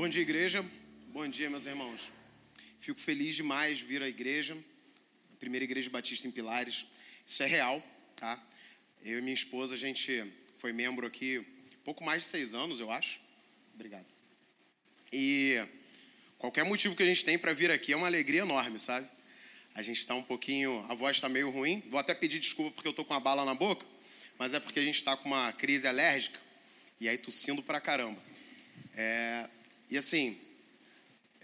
Bom dia, igreja. Bom dia, meus irmãos. Fico feliz demais de vir à igreja, a primeira igreja batista em Pilares. Isso é real, tá? Eu e minha esposa, a gente foi membro aqui pouco mais de seis anos, eu acho. Obrigado. E qualquer motivo que a gente tem para vir aqui é uma alegria enorme, sabe? A gente está um pouquinho, a voz está meio ruim. Vou até pedir desculpa porque eu estou com uma bala na boca, mas é porque a gente está com uma crise alérgica e aí tossindo pra caramba. É, e assim,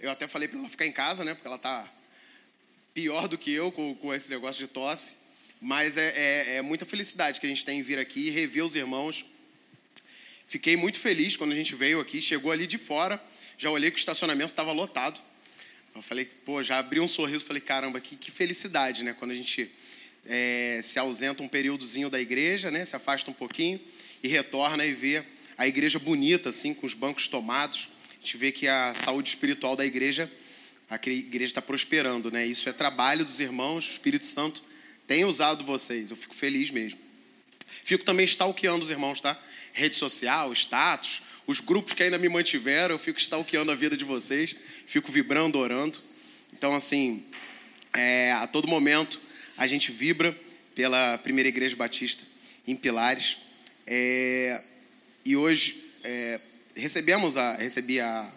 eu até falei para ela ficar em casa, né? Porque ela tá pior do que eu com, com esse negócio de tosse. Mas é, é, é, muita felicidade que a gente tem em vir aqui e rever os irmãos. Fiquei muito feliz quando a gente veio aqui, chegou ali de fora, já olhei que o estacionamento estava lotado. Eu falei, pô, já abri um sorriso, falei, caramba, que, que felicidade, né? Quando a gente é, se ausenta um períodozinho da igreja, né? Se afasta um pouquinho e retorna e vê a igreja bonita, assim, com os bancos tomados gente vê que a saúde espiritual da igreja, a igreja está prosperando, né? Isso é trabalho dos irmãos, o Espírito Santo tem usado vocês, eu fico feliz mesmo. Fico também stalkeando os irmãos, tá? Rede social, status, os grupos que ainda me mantiveram, eu fico stalkeando a vida de vocês, fico vibrando, orando. Então, assim, é, a todo momento a gente vibra pela primeira igreja batista em Pilares. É, e hoje, é, recebemos a, recebi a,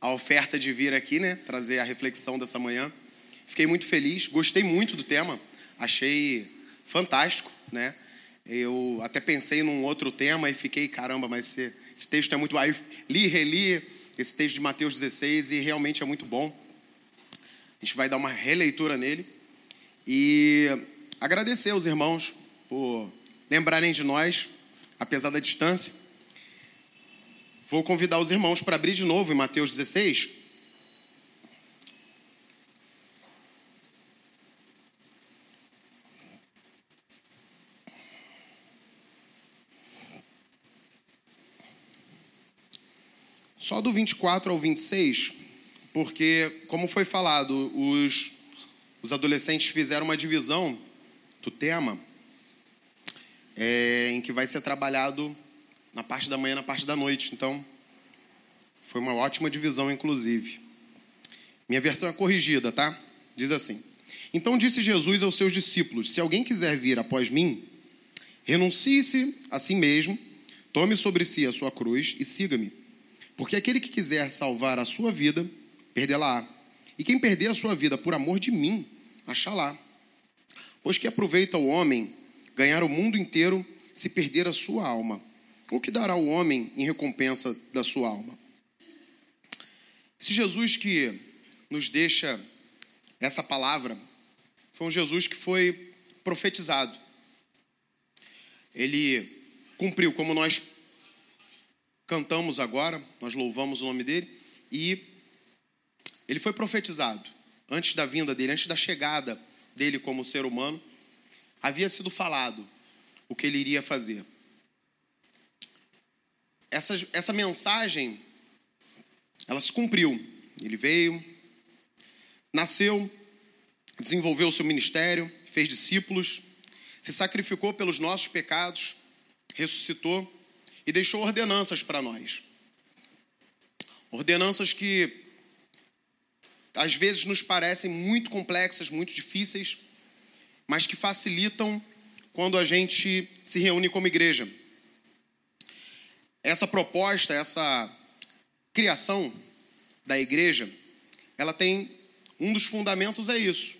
a oferta de vir aqui, né, trazer a reflexão dessa manhã. Fiquei muito feliz, gostei muito do tema, achei fantástico, né? Eu até pensei num outro tema e fiquei, caramba, mas esse, esse texto é muito. Aí li, reli esse texto de Mateus 16 e realmente é muito bom. A gente vai dar uma releitura nele e agradecer aos irmãos por lembrarem de nós, apesar da distância. Vou convidar os irmãos para abrir de novo em Mateus 16. Só do 24 ao 26, porque, como foi falado, os, os adolescentes fizeram uma divisão do tema é, em que vai ser trabalhado na parte da manhã, na parte da noite. Então, foi uma ótima divisão, inclusive. Minha versão é corrigida, tá? Diz assim: Então disse Jesus aos seus discípulos: Se alguém quiser vir após mim, renuncie-se a si mesmo, tome sobre si a sua cruz e siga-me. Porque aquele que quiser salvar a sua vida, perdê-la-á. E quem perder a sua vida por amor de mim, achá-la. Pois que aproveita o homem ganhar o mundo inteiro se perder a sua alma. O que dará o homem em recompensa da sua alma? Esse Jesus que nos deixa essa palavra foi um Jesus que foi profetizado. Ele cumpriu, como nós cantamos agora, nós louvamos o nome dele, e ele foi profetizado antes da vinda dele, antes da chegada dele como ser humano, havia sido falado o que ele iria fazer essa, essa mensagem, ela se cumpriu. Ele veio, nasceu, desenvolveu o seu ministério, fez discípulos, se sacrificou pelos nossos pecados, ressuscitou e deixou ordenanças para nós. Ordenanças que às vezes nos parecem muito complexas, muito difíceis, mas que facilitam quando a gente se reúne como igreja essa proposta, essa criação da igreja, ela tem um dos fundamentos é isso.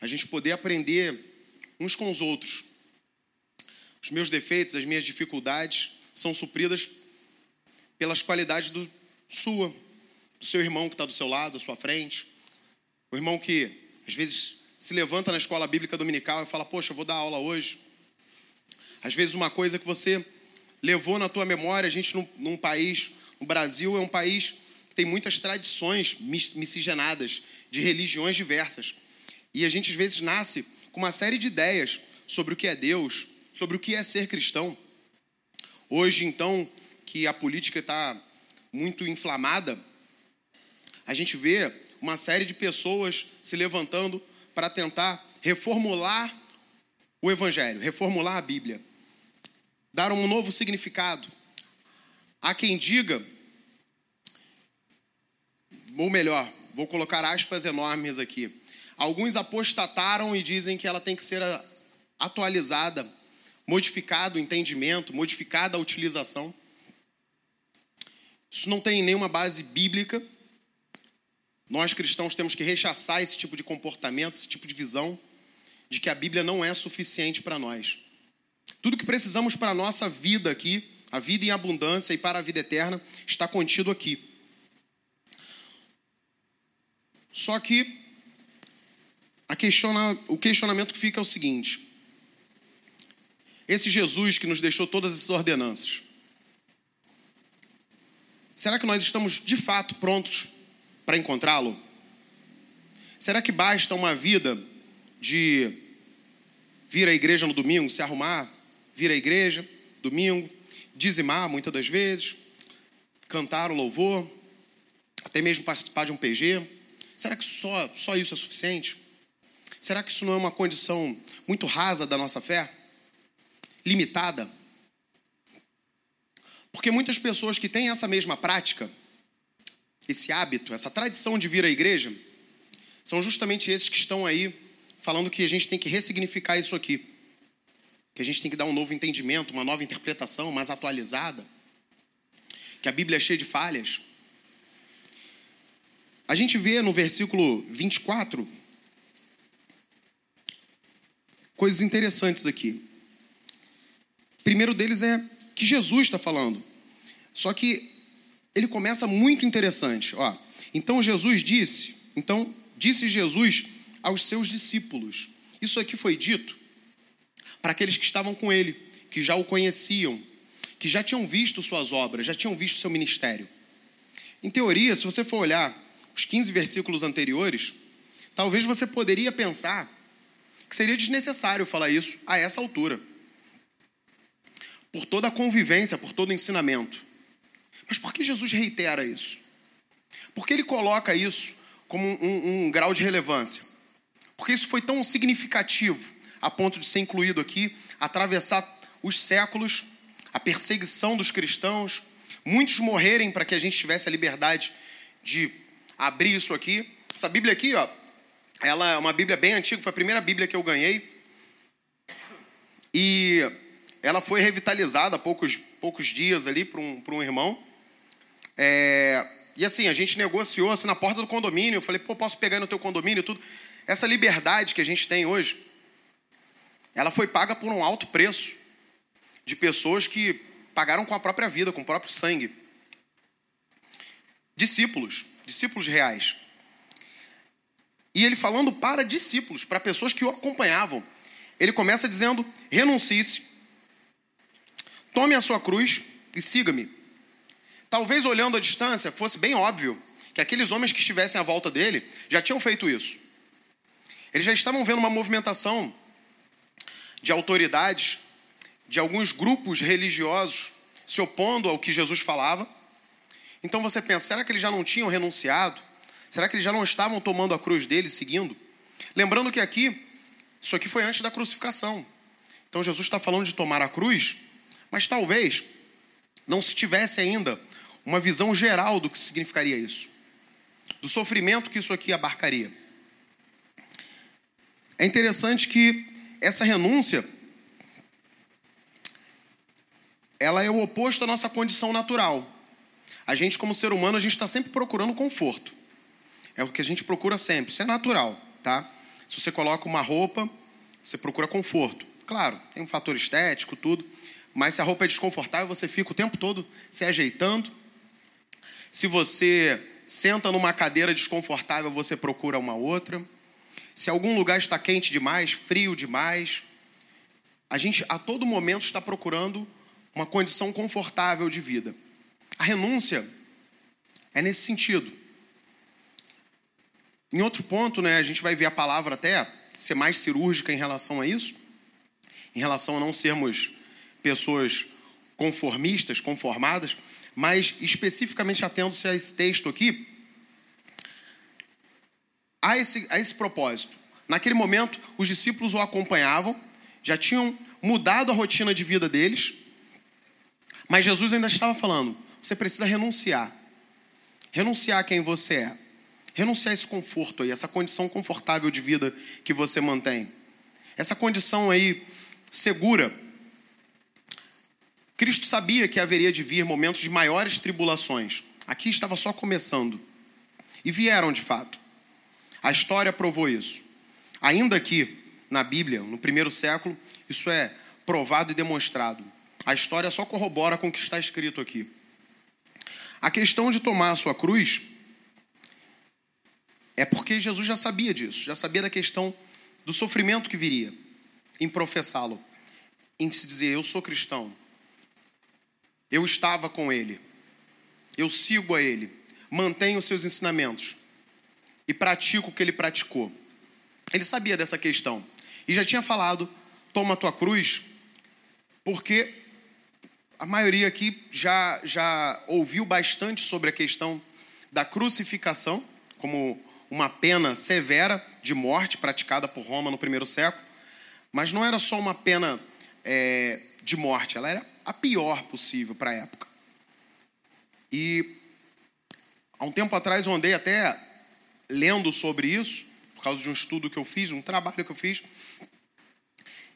A gente poder aprender uns com os outros. Os meus defeitos, as minhas dificuldades são supridas pelas qualidades do sua, do seu irmão que está do seu lado, à sua frente. O irmão que às vezes se levanta na escola bíblica dominical e fala: Poxa, vou dar aula hoje. Às vezes, uma coisa que você levou na tua memória, a gente num, num país, o Brasil é um país que tem muitas tradições miscigenadas, de religiões diversas. E a gente às vezes nasce com uma série de ideias sobre o que é Deus, sobre o que é ser cristão. Hoje, então, que a política está muito inflamada, a gente vê uma série de pessoas se levantando para tentar reformular o Evangelho, reformular a Bíblia dar um novo significado. Há quem diga ou melhor, vou colocar aspas enormes aqui. Alguns apostataram e dizem que ela tem que ser atualizada, modificado o entendimento, modificada a utilização. Isso não tem nenhuma base bíblica. Nós cristãos temos que rechaçar esse tipo de comportamento, esse tipo de visão de que a Bíblia não é suficiente para nós. Tudo que precisamos para a nossa vida aqui, a vida em abundância e para a vida eterna, está contido aqui. Só que questiona, o questionamento que fica é o seguinte: esse Jesus que nos deixou todas essas ordenanças, será que nós estamos de fato prontos para encontrá-lo? Será que basta uma vida de vir à igreja no domingo, se arrumar, vir à igreja, domingo, dizimar muitas das vezes, cantar o louvor, até mesmo participar de um PG? Será que só, só isso é suficiente? Será que isso não é uma condição muito rasa da nossa fé? Limitada? Porque muitas pessoas que têm essa mesma prática, esse hábito, essa tradição de vir à igreja, são justamente esses que estão aí falando que a gente tem que ressignificar isso aqui. Que a gente tem que dar um novo entendimento, uma nova interpretação, mais atualizada. Que a Bíblia é cheia de falhas. A gente vê no versículo 24 coisas interessantes aqui. O primeiro deles é que Jesus está falando. Só que ele começa muito interessante. Ó, então Jesus disse, então disse Jesus aos seus discípulos. Isso aqui foi dito para aqueles que estavam com ele, que já o conheciam, que já tinham visto suas obras, já tinham visto seu ministério. Em teoria, se você for olhar os 15 versículos anteriores, talvez você poderia pensar que seria desnecessário falar isso a essa altura. Por toda a convivência, por todo o ensinamento. Mas por que Jesus reitera isso? Porque ele coloca isso como um, um, um grau de relevância. Porque isso foi tão significativo a ponto de ser incluído aqui, atravessar os séculos, a perseguição dos cristãos, muitos morrerem para que a gente tivesse a liberdade de abrir isso aqui. Essa Bíblia aqui, ó, ela é uma Bíblia bem antiga, foi a primeira Bíblia que eu ganhei. E ela foi revitalizada há poucos, poucos dias ali para um, um irmão. É, e assim, a gente negociou assim, na porta do condomínio. Eu falei, pô, posso pegar no teu condomínio tudo. Essa liberdade que a gente tem hoje, ela foi paga por um alto preço de pessoas que pagaram com a própria vida, com o próprio sangue. Discípulos, discípulos reais. E ele falando para discípulos, para pessoas que o acompanhavam. Ele começa dizendo: renuncie-se, tome a sua cruz e siga-me. Talvez olhando à distância fosse bem óbvio que aqueles homens que estivessem à volta dele já tinham feito isso. Eles já estavam vendo uma movimentação de autoridades, de alguns grupos religiosos se opondo ao que Jesus falava. Então você pensa, será que eles já não tinham renunciado? Será que eles já não estavam tomando a cruz deles, seguindo? Lembrando que aqui, isso aqui foi antes da crucificação. Então Jesus está falando de tomar a cruz, mas talvez não se tivesse ainda uma visão geral do que significaria isso, do sofrimento que isso aqui abarcaria. É interessante que essa renúncia ela é o oposto à nossa condição natural. A gente, como ser humano, a gente está sempre procurando conforto. É o que a gente procura sempre. Isso é natural, tá? Se você coloca uma roupa, você procura conforto. Claro, tem um fator estético, tudo. Mas se a roupa é desconfortável, você fica o tempo todo se ajeitando. Se você senta numa cadeira desconfortável, você procura uma outra. Se algum lugar está quente demais, frio demais, a gente a todo momento está procurando uma condição confortável de vida. A renúncia é nesse sentido. Em outro ponto, né, a gente vai ver a palavra até ser mais cirúrgica em relação a isso, em relação a não sermos pessoas conformistas, conformadas, mas especificamente atendo-se a esse texto aqui, a esse, a esse propósito. Naquele momento, os discípulos o acompanhavam, já tinham mudado a rotina de vida deles, mas Jesus ainda estava falando: você precisa renunciar. Renunciar a quem você é Renunciar a esse conforto aí, essa condição confortável de vida que você mantém. Essa condição aí segura. Cristo sabia que haveria de vir momentos de maiores tribulações. Aqui estava só começando. E vieram de fato. A história provou isso. Ainda que na Bíblia, no primeiro século, isso é provado e demonstrado. A história só corrobora com o que está escrito aqui. A questão de tomar a sua cruz é porque Jesus já sabia disso, já sabia da questão do sofrimento que viria em professá-lo, em se dizer: Eu sou cristão, eu estava com ele, eu sigo a ele, mantenho os seus ensinamentos e pratico o que ele praticou. Ele sabia dessa questão e já tinha falado: Toma a tua cruz, porque a maioria aqui já, já ouviu bastante sobre a questão da crucificação, como uma pena severa de morte praticada por Roma no primeiro século. Mas não era só uma pena é, de morte, ela era a pior possível para a época. E há um tempo atrás eu andei até lendo sobre isso, por causa de um estudo que eu fiz, um trabalho que eu fiz,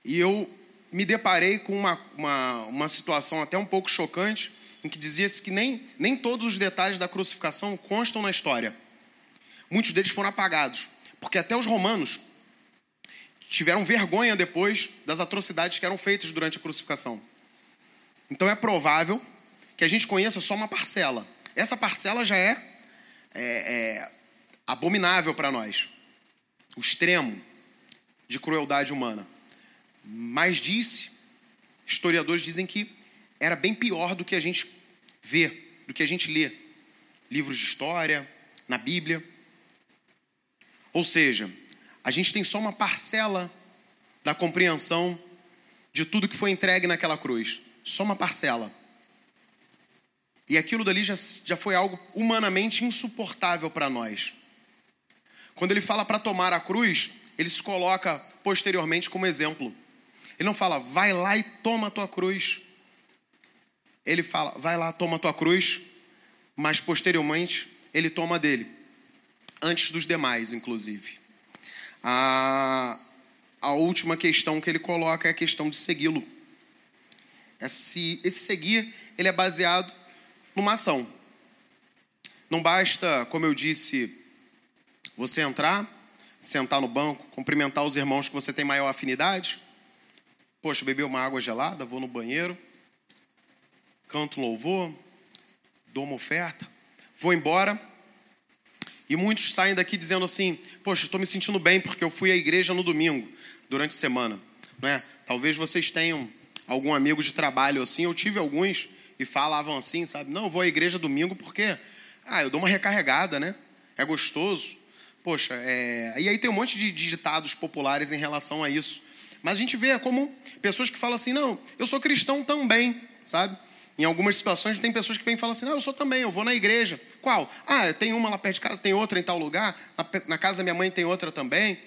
e eu me deparei com uma, uma, uma situação até um pouco chocante, em que dizia-se que nem, nem todos os detalhes da crucificação constam na história. Muitos deles foram apagados, porque até os romanos tiveram vergonha depois das atrocidades que eram feitas durante a crucificação. Então é provável que a gente conheça só uma parcela. Essa parcela já é, é, é abominável para nós o extremo de crueldade humana. Mas disse, historiadores dizem que era bem pior do que a gente vê, do que a gente lê. Livros de história, na Bíblia. Ou seja, a gente tem só uma parcela da compreensão de tudo que foi entregue naquela cruz. Só uma parcela. E aquilo dali já, já foi algo humanamente insuportável para nós. Quando ele fala para tomar a cruz, ele se coloca posteriormente como exemplo. Ele não fala, vai lá e toma a tua cruz. Ele fala, vai lá, toma a tua cruz, mas posteriormente ele toma dele, antes dos demais, inclusive. A, a última questão que ele coloca é a questão de segui-lo. Esse, esse seguir, ele é baseado numa ação. Não basta, como eu disse, você entrar, sentar no banco, cumprimentar os irmãos que você tem maior afinidade, Poxa, bebi uma água gelada, vou no banheiro, canto louvor, dou uma oferta, vou embora. E muitos saem daqui dizendo assim: Poxa, estou me sentindo bem porque eu fui à igreja no domingo, durante a semana. Não é? Talvez vocês tenham algum amigo de trabalho assim. Eu tive alguns e falavam assim, sabe? Não, eu vou à igreja domingo porque ah, eu dou uma recarregada, né? É gostoso. Poxa, é... e aí tem um monte de ditados populares em relação a isso. Mas a gente vê como pessoas que falam assim: não, eu sou cristão também, sabe? Em algumas situações tem pessoas que vêm e falam assim: não, eu sou também, eu vou na igreja. Qual? Ah, tem uma lá perto de casa, tem outra em tal lugar, na, na casa da minha mãe tem outra também.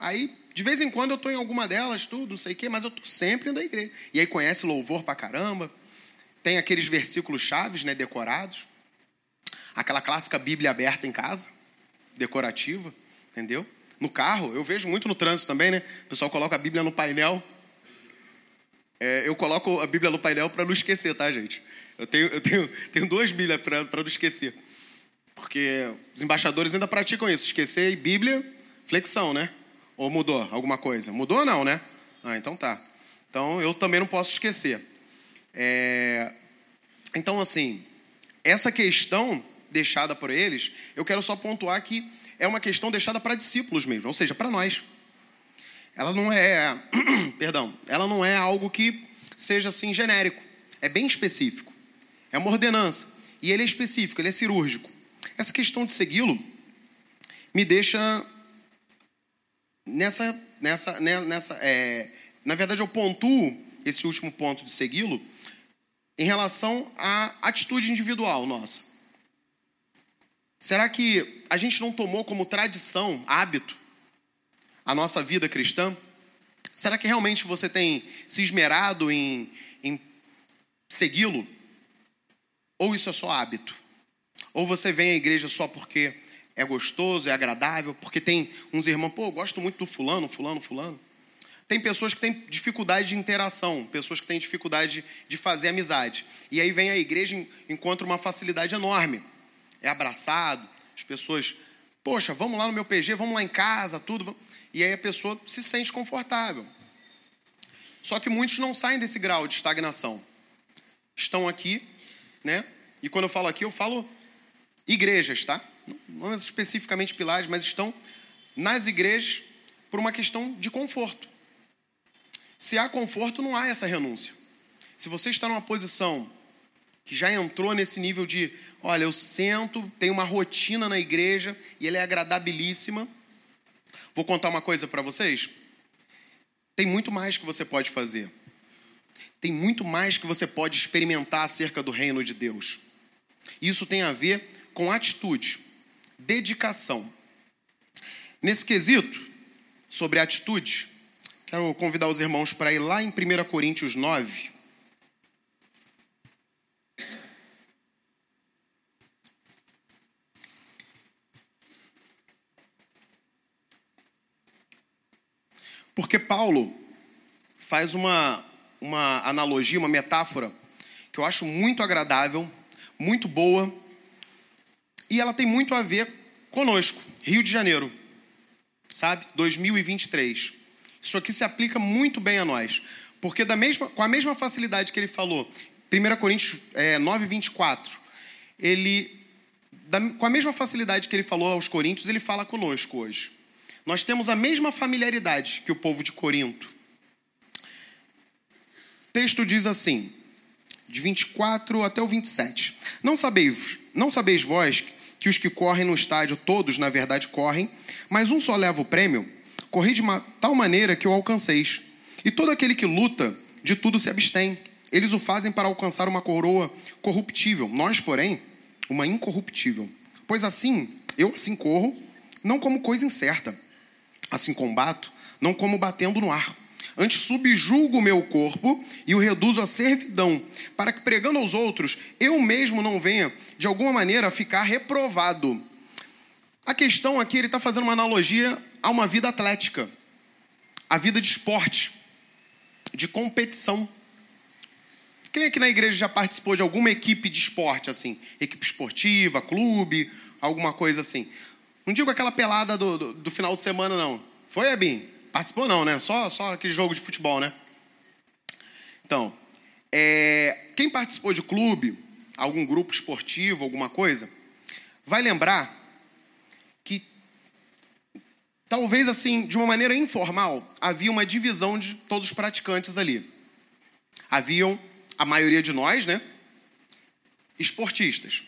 Aí, de vez em quando eu estou em alguma delas, tudo, não sei o quê, mas eu estou sempre na igreja. E aí conhece louvor pra caramba, tem aqueles versículos chaves, né, decorados, aquela clássica Bíblia aberta em casa, decorativa, entendeu? No carro, eu vejo muito no trânsito também, né? O pessoal coloca a Bíblia no painel. É, eu coloco a Bíblia no painel para não esquecer, tá, gente? Eu tenho, eu tenho, tenho duas Bíblias para não esquecer. Porque os embaixadores ainda praticam isso. Esquecer Bíblia, flexão, né? Ou mudou alguma coisa? Mudou ou não, né? Ah, então tá. Então eu também não posso esquecer. É... Então, assim, essa questão deixada por eles, eu quero só pontuar que é uma questão deixada para discípulos mesmo, ou seja, para nós. Ela não é, perdão, ela não é algo que seja assim genérico, é bem específico. É uma ordenança e ele é específico, ele é cirúrgico. Essa questão de segui-lo me deixa nessa, nessa, né, nessa, é, na verdade eu pontuo esse último ponto de segui-lo em relação à atitude individual nossa. Será que a gente não tomou como tradição, hábito, a nossa vida cristã? Será que realmente você tem se esmerado em, em segui-lo? Ou isso é só hábito? Ou você vem à igreja só porque é gostoso, é agradável, porque tem uns irmãos, pô, eu gosto muito do fulano, fulano, fulano. Tem pessoas que têm dificuldade de interação, pessoas que têm dificuldade de fazer amizade. E aí vem a igreja e encontra uma facilidade enorme. É abraçado, as pessoas, poxa, vamos lá no meu PG, vamos lá em casa, tudo. E aí a pessoa se sente confortável. Só que muitos não saem desse grau de estagnação. Estão aqui, né? E quando eu falo aqui, eu falo igrejas, tá? Não especificamente pilares, mas estão nas igrejas por uma questão de conforto. Se há conforto, não há essa renúncia. Se você está numa posição que já entrou nesse nível de, olha, eu sento, tenho uma rotina na igreja e ela é agradabilíssima. Vou contar uma coisa para vocês. Tem muito mais que você pode fazer. Tem muito mais que você pode experimentar acerca do reino de Deus. Isso tem a ver com atitude, dedicação. Nesse quesito, sobre atitude, quero convidar os irmãos para ir lá em 1 Coríntios 9. Porque Paulo faz uma, uma analogia, uma metáfora que eu acho muito agradável, muito boa, e ela tem muito a ver conosco, Rio de Janeiro, sabe? 2023. Isso aqui se aplica muito bem a nós, porque da mesma, com a mesma facilidade que ele falou, 1 Coríntios é, 9, 24, ele, da, com a mesma facilidade que ele falou aos Coríntios, ele fala conosco hoje. Nós temos a mesma familiaridade que o povo de Corinto. O texto diz assim, de 24 até o 27. Não sabeis, não sabeis vós que os que correm no estádio, todos na verdade correm, mas um só leva o prêmio, corri de tal maneira que o alcanceis. E todo aquele que luta, de tudo se abstém. Eles o fazem para alcançar uma coroa corruptível, nós, porém, uma incorruptível. Pois assim, eu assim corro, não como coisa incerta. Assim combato, não como batendo no ar. Antes subjugo o meu corpo e o reduzo à servidão, para que pregando aos outros, eu mesmo não venha de alguma maneira, ficar reprovado. A questão aqui, ele está fazendo uma analogia a uma vida atlética, a vida de esporte, de competição. Quem aqui na igreja já participou de alguma equipe de esporte, assim? Equipe esportiva, clube, alguma coisa assim? Não digo aquela pelada do, do, do final de semana, não. Foi, Abim? Participou não, né? Só, só aquele jogo de futebol, né? Então, é, quem participou de clube, algum grupo esportivo, alguma coisa, vai lembrar que talvez assim, de uma maneira informal, havia uma divisão de todos os praticantes ali. Haviam a maioria de nós, né? Esportistas.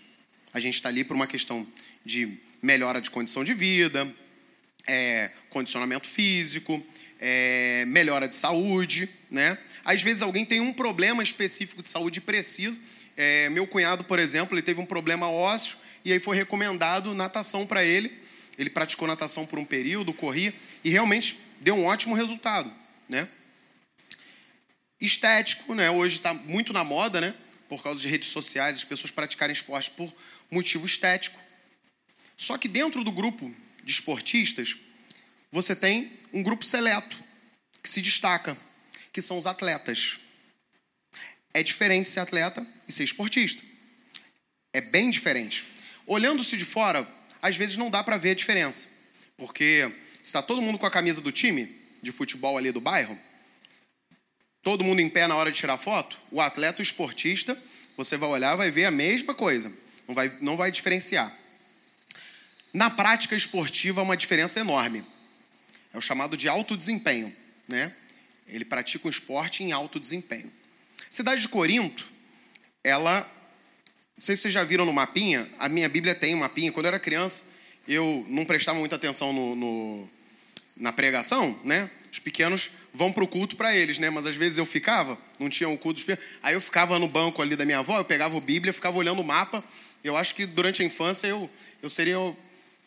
A gente está ali por uma questão de melhora de condição de vida, é, condicionamento físico, é, melhora de saúde, né? Às vezes alguém tem um problema específico de saúde e precisa é, meu cunhado, por exemplo, ele teve um problema ósseo e aí foi recomendado natação para ele. Ele praticou natação por um período, corria e realmente deu um ótimo resultado, né? Estético, né? Hoje está muito na moda, né? Por causa de redes sociais, as pessoas praticarem esporte por motivo estético. Só que dentro do grupo de esportistas, você tem um grupo seleto que se destaca, que são os atletas. É diferente ser atleta e ser esportista. É bem diferente. Olhando-se de fora, às vezes não dá para ver a diferença. Porque está todo mundo com a camisa do time de futebol ali do bairro, todo mundo em pé na hora de tirar foto, o atleta o esportista, você vai olhar, vai ver a mesma coisa. Não vai, não vai diferenciar. Na prática esportiva, há uma diferença enorme. É o chamado de alto desempenho. Né? Ele pratica um esporte em alto desempenho. Cidade de Corinto, ela. Não sei se vocês já viram no mapinha, a minha Bíblia tem um mapinha. Quando eu era criança, eu não prestava muita atenção no, no na pregação, né? Os pequenos vão para o culto para eles, né? Mas às vezes eu ficava, não tinha o culto dos Aí eu ficava no banco ali da minha avó, eu pegava a Bíblia, ficava olhando o mapa. Eu acho que durante a infância eu, eu seria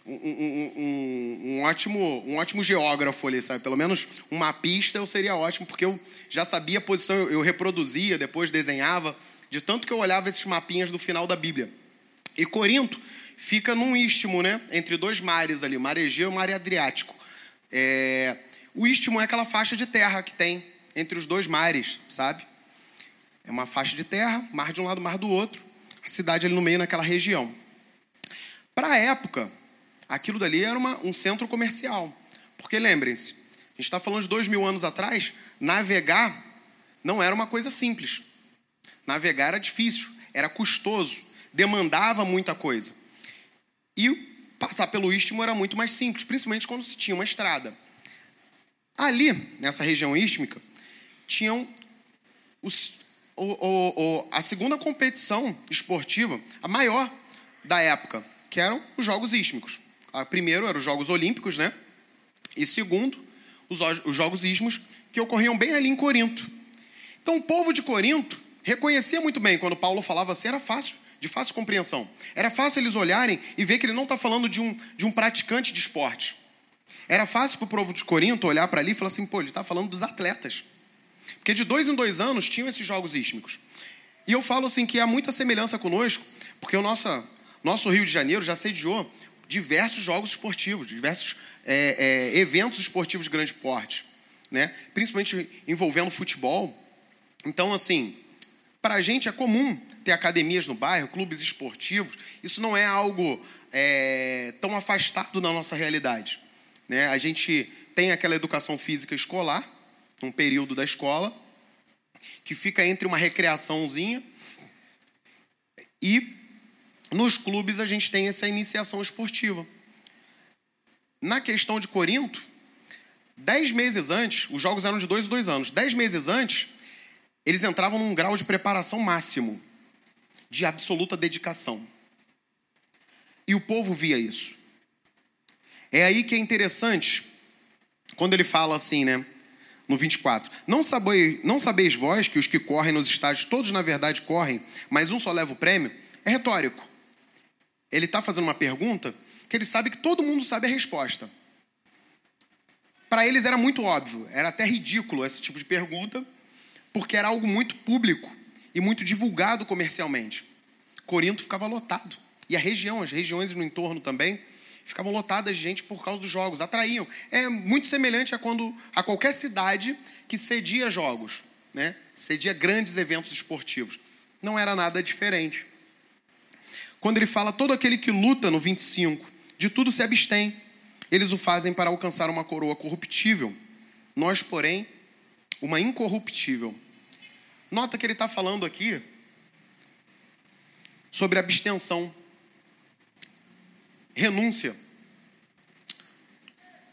um, um, um, um, ótimo, um ótimo geógrafo ali, sabe? Pelo menos uma pista eu seria ótimo, porque eu já sabia a posição, eu reproduzia, depois desenhava, de tanto que eu olhava esses mapinhas do final da Bíblia. E Corinto, fica num istmo, né? Entre dois mares ali, o mar Egeu e o mar Adriático. É, o istmo é aquela faixa de terra que tem entre os dois mares, sabe? É uma faixa de terra, mar de um lado, mar do outro. A cidade ali no meio, naquela região. Para a época, aquilo dali era uma, um centro comercial. Porque lembrem-se, a gente está falando de dois mil anos atrás, navegar não era uma coisa simples. Navegar era difícil, era custoso, demandava muita coisa. E passar pelo istmo era muito mais simples, principalmente quando se tinha uma estrada. Ali, nessa região istmica, tinham os, o, o, o, a segunda competição esportiva, a maior da época, que eram os Jogos Istmicos. A primeiro eram os Jogos Olímpicos, né? E segundo, os, os Jogos Istmos, que ocorriam bem ali em Corinto. Então, o povo de Corinto reconhecia muito bem quando Paulo falava assim, era fácil, de fácil compreensão. Era fácil eles olharem e ver que ele não está falando de um, de um praticante de esporte. Era fácil para o povo de Corinto olhar para ali e falar assim, pô, ele está falando dos atletas. Porque de dois em dois anos tinham esses jogos istmicos. E eu falo assim que há muita semelhança conosco, porque o nosso, nosso Rio de Janeiro já sediou diversos jogos esportivos, diversos é, é, eventos esportivos de grande porte, né? principalmente envolvendo futebol. Então, assim, para a gente é comum ter academias no bairro, clubes esportivos. Isso não é algo é, tão afastado da nossa realidade. Né? A gente tem aquela educação física escolar, um período da escola, que fica entre uma recreaçãozinha e nos clubes a gente tem essa iniciação esportiva. Na questão de Corinto, dez meses antes, os jogos eram de dois em dois anos, dez meses antes, eles entravam num grau de preparação máximo, de absoluta dedicação. E o povo via isso. É aí que é interessante, quando ele fala assim, né? No 24. Não sabeis, não sabeis vós que os que correm nos estádios, todos na verdade correm, mas um só leva o prêmio? É retórico. Ele está fazendo uma pergunta que ele sabe que todo mundo sabe a resposta. Para eles era muito óbvio, era até ridículo esse tipo de pergunta, porque era algo muito público e muito divulgado comercialmente. Corinto ficava lotado. E a região, as regiões no entorno também, ficavam lotadas de gente por causa dos jogos, atraíam. É muito semelhante a quando a qualquer cidade que cedia jogos, né? cedia grandes eventos esportivos. Não era nada diferente. Quando ele fala todo aquele que luta no 25, de tudo se abstém. Eles o fazem para alcançar uma coroa corruptível. Nós, porém, uma incorruptível. Nota que ele está falando aqui sobre abstenção renúncia.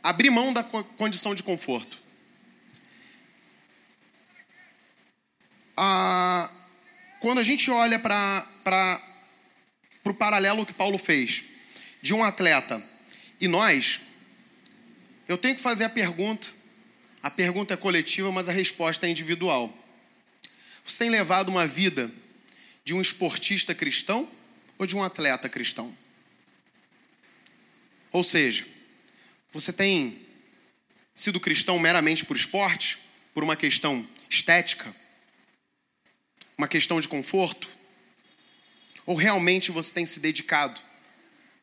Abrir mão da condição de conforto. Ah, quando a gente olha para o paralelo que Paulo fez de um atleta e nós, eu tenho que fazer a pergunta. A pergunta é coletiva, mas a resposta é individual. Você tem levado uma vida de um esportista cristão ou de um atleta cristão? Ou seja, você tem sido cristão meramente por esporte, por uma questão estética, uma questão de conforto? Ou realmente você tem se dedicado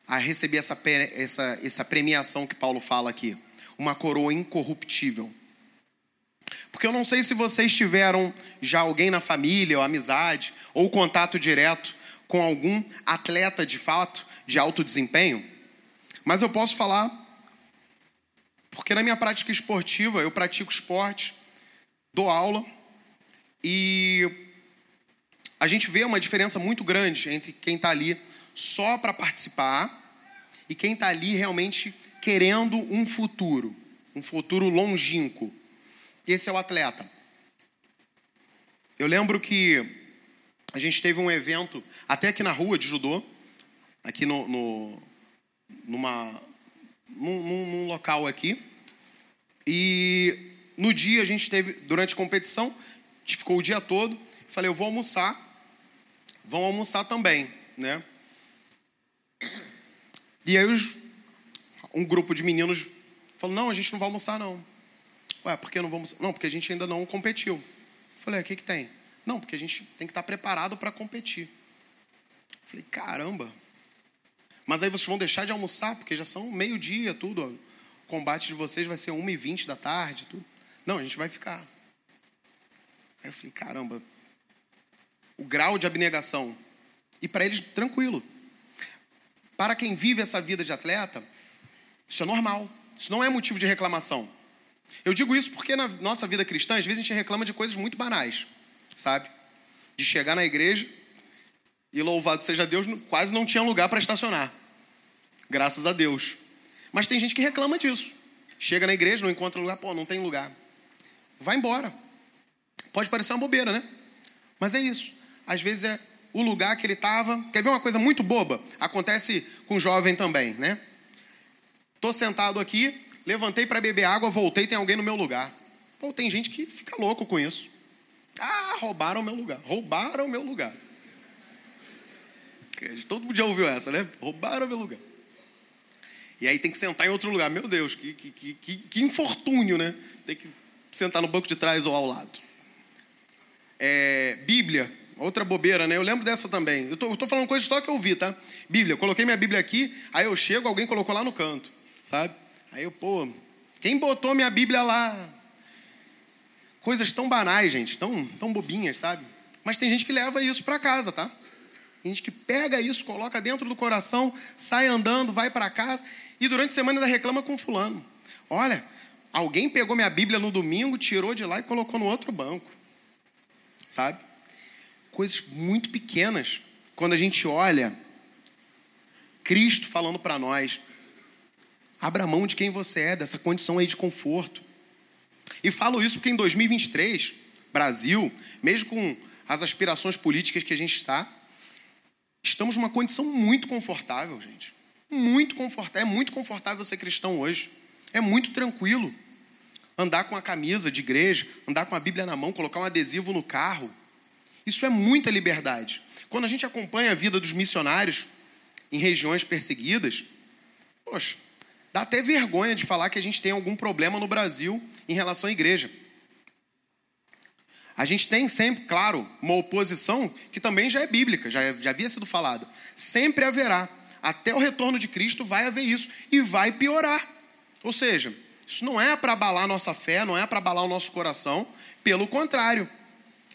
a receber essa, essa, essa premiação que Paulo fala aqui? Uma coroa incorruptível. Porque eu não sei se vocês tiveram já alguém na família, ou amizade, ou contato direto com algum atleta de fato, de alto desempenho. Mas eu posso falar, porque na minha prática esportiva, eu pratico esporte, dou aula, e a gente vê uma diferença muito grande entre quem está ali só para participar e quem está ali realmente querendo um futuro, um futuro longínquo. Esse é o atleta. Eu lembro que a gente teve um evento, até aqui na rua de judô, aqui no, no numa, num, num local aqui. E no dia a gente teve, durante a competição, a gente ficou o dia todo. Falei, eu vou almoçar, vão almoçar também, né? E aí os, um grupo de meninos falou, não, a gente não vai almoçar não. Ué, por que não vamos? Não, porque a gente ainda não competiu. Falei, o que que tem? Não, porque a gente tem que estar preparado para competir. Falei, caramba, Mas aí vocês vão deixar de almoçar, porque já são meio-dia, tudo. O combate de vocês vai ser 1h20 da tarde, tudo. Não, a gente vai ficar. Aí eu falei, caramba, o grau de abnegação. E para eles, tranquilo. Para quem vive essa vida de atleta, isso é normal. Isso não é motivo de reclamação. Eu digo isso porque na nossa vida cristã, às vezes a gente reclama de coisas muito banais, sabe? De chegar na igreja e louvado seja Deus, quase não tinha lugar para estacionar. Graças a Deus. Mas tem gente que reclama disso. Chega na igreja, não encontra lugar, pô, não tem lugar. Vai embora. Pode parecer uma bobeira, né? Mas é isso. Às vezes é o lugar que ele estava. Quer ver uma coisa muito boba? Acontece com jovem também, né? Tô sentado aqui, levantei para beber água, voltei, tem alguém no meu lugar. Pô, tem gente que fica louco com isso. Ah, roubaram o meu lugar. Roubaram o meu lugar. Todo mundo já ouviu essa, né? Roubaram o meu lugar. E aí tem que sentar em outro lugar. Meu Deus, que, que, que, que infortúnio, né? Tem que sentar no banco de trás ou ao lado. É, Bíblia, outra bobeira, né? Eu lembro dessa também. Eu eu tô falando coisa só que eu vi, tá? Bíblia, coloquei minha Bíblia aqui, aí eu chego, alguém colocou lá no canto, sabe? Aí eu, pô, quem botou minha Bíblia lá? Coisas tão banais, gente, tão, tão bobinhas, sabe? Mas tem gente que leva isso para casa, tá? Tem gente que pega isso, coloca dentro do coração, sai andando, vai para casa e durante a semana ainda reclama com fulano. Olha, alguém pegou minha Bíblia no domingo, tirou de lá e colocou no outro banco. Sabe? Coisas muito pequenas. Quando a gente olha Cristo falando para nós, abra mão de quem você é, dessa condição aí de conforto. E falo isso porque em 2023, Brasil, mesmo com as aspirações políticas que a gente está, estamos numa condição muito confortável, gente. Muito confortável. É muito confortável ser cristão hoje. É muito tranquilo andar com a camisa de igreja, andar com a Bíblia na mão, colocar um adesivo no carro. Isso é muita liberdade. Quando a gente acompanha a vida dos missionários em regiões perseguidas, poxa, dá até vergonha de falar que a gente tem algum problema no Brasil em relação à igreja. A gente tem sempre, claro, uma oposição que também já é bíblica, já, já havia sido falada. Sempre haverá. Até o retorno de Cristo vai haver isso. E vai piorar. Ou seja, isso não é para abalar nossa fé, não é para abalar o nosso coração. Pelo contrário.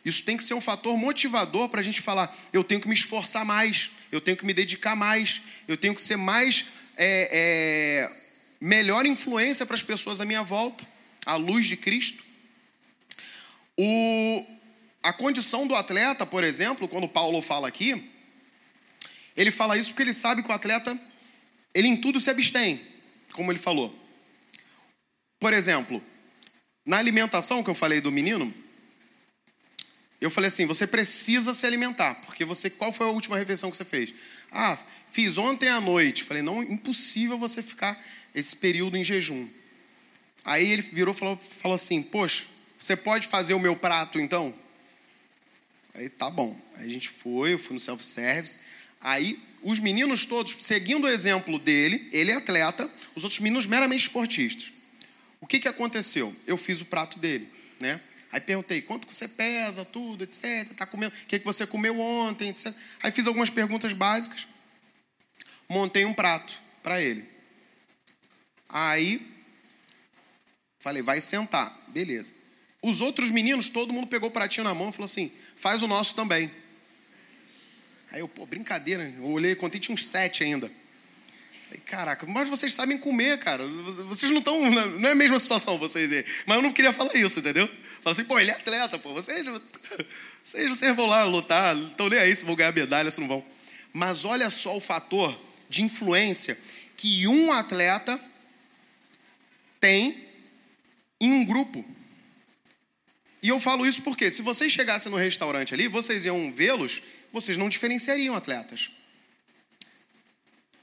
Isso tem que ser um fator motivador para a gente falar: eu tenho que me esforçar mais, eu tenho que me dedicar mais, eu tenho que ser mais é, é, melhor influência para as pessoas à minha volta, à luz de Cristo. O, a condição do atleta, por exemplo, quando Paulo fala aqui, ele fala isso porque ele sabe que o atleta, ele em tudo se abstém, como ele falou. Por exemplo, na alimentação que eu falei do menino, eu falei assim: você precisa se alimentar, porque você, qual foi a última refeição que você fez? Ah, fiz ontem à noite. Falei: não, impossível você ficar esse período em jejum. Aí ele virou e falou, falou assim: poxa, você pode fazer o meu prato então? Aí tá bom. Aí a gente foi, eu fui no self-service. Aí os meninos todos, seguindo o exemplo dele, ele é atleta, os outros meninos meramente esportistas. O que, que aconteceu? Eu fiz o prato dele, né? Aí perguntei, quanto você pesa, tudo, etc. Tá comendo, o que, que você comeu ontem, etc. Aí fiz algumas perguntas básicas, montei um prato para ele. Aí falei, vai sentar, beleza. Os outros meninos, todo mundo pegou o pratinho na mão e falou assim: faz o nosso também. Aí eu, pô, brincadeira. Eu olhei, contei, tinha uns sete ainda. Caraca, mas vocês sabem comer, cara. Vocês não estão. Não é a mesma situação, vocês. Mas eu não queria falar isso, entendeu? Fala assim, pô, ele é atleta, pô. Vocês, vocês, vocês vão lá lutar, estão nem aí se vão ganhar medalha, se não vão. Mas olha só o fator de influência que um atleta tem em um grupo. E eu falo isso porque se vocês chegassem no restaurante ali, vocês iam vê-los, vocês não diferenciariam atletas.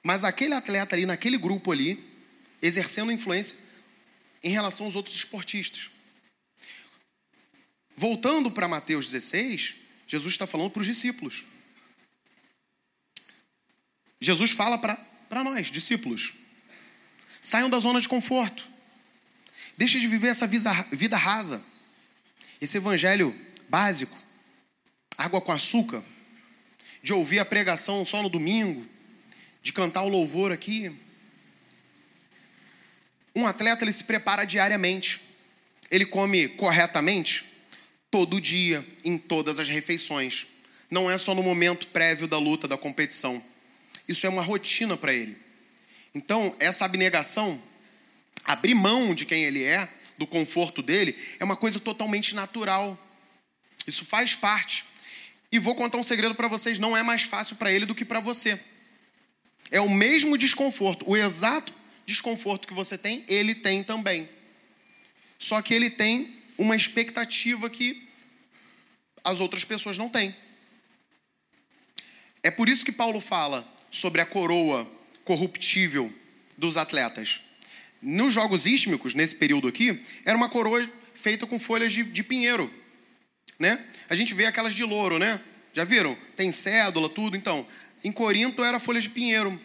Mas aquele atleta ali, naquele grupo ali, exercendo influência em relação aos outros esportistas. Voltando para Mateus 16, Jesus está falando para os discípulos. Jesus fala para nós, discípulos: saiam da zona de conforto, deixem de viver essa vida rasa esse evangelho básico, água com açúcar, de ouvir a pregação só no domingo, de cantar o louvor aqui. Um atleta ele se prepara diariamente. Ele come corretamente todo dia, em todas as refeições. Não é só no momento prévio da luta, da competição. Isso é uma rotina para ele. Então, essa abnegação, abrir mão de quem ele é, do conforto dele, é uma coisa totalmente natural. Isso faz parte. E vou contar um segredo para vocês: não é mais fácil para ele do que para você. É o mesmo desconforto, o exato desconforto que você tem, ele tem também. Só que ele tem uma expectativa que as outras pessoas não têm. É por isso que Paulo fala sobre a coroa corruptível dos atletas. Nos jogos ístmicos, nesse período aqui, era uma coroa feita com folhas de, de pinheiro. Né? A gente vê aquelas de louro, né? Já viram? Tem cédula, tudo. Então, em Corinto era folha de pinheiro.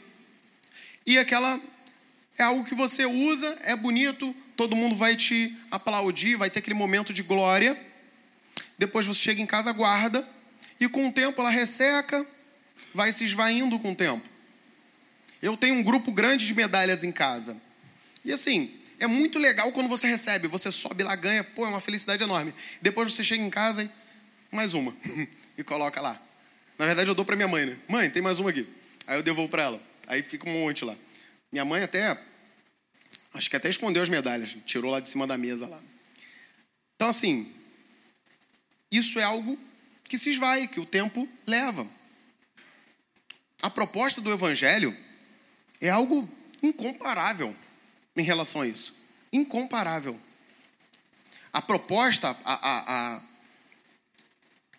E aquela é algo que você usa, é bonito, todo mundo vai te aplaudir, vai ter aquele momento de glória. Depois você chega em casa, guarda, e com o tempo ela resseca, vai se esvaindo com o tempo. Eu tenho um grupo grande de medalhas em casa. E assim, é muito legal quando você recebe, você sobe lá, ganha, pô, é uma felicidade enorme. Depois você chega em casa e mais uma e coloca lá. Na verdade eu dou para minha mãe, né? Mãe, tem mais uma aqui. Aí eu devolvo para ela. Aí fica um monte lá. Minha mãe até acho que até escondeu as medalhas, tirou lá de cima da mesa lá. Então assim, isso é algo que se esvai, que o tempo leva. A proposta do evangelho é algo incomparável em relação a isso. Incomparável. A proposta, a, a, a,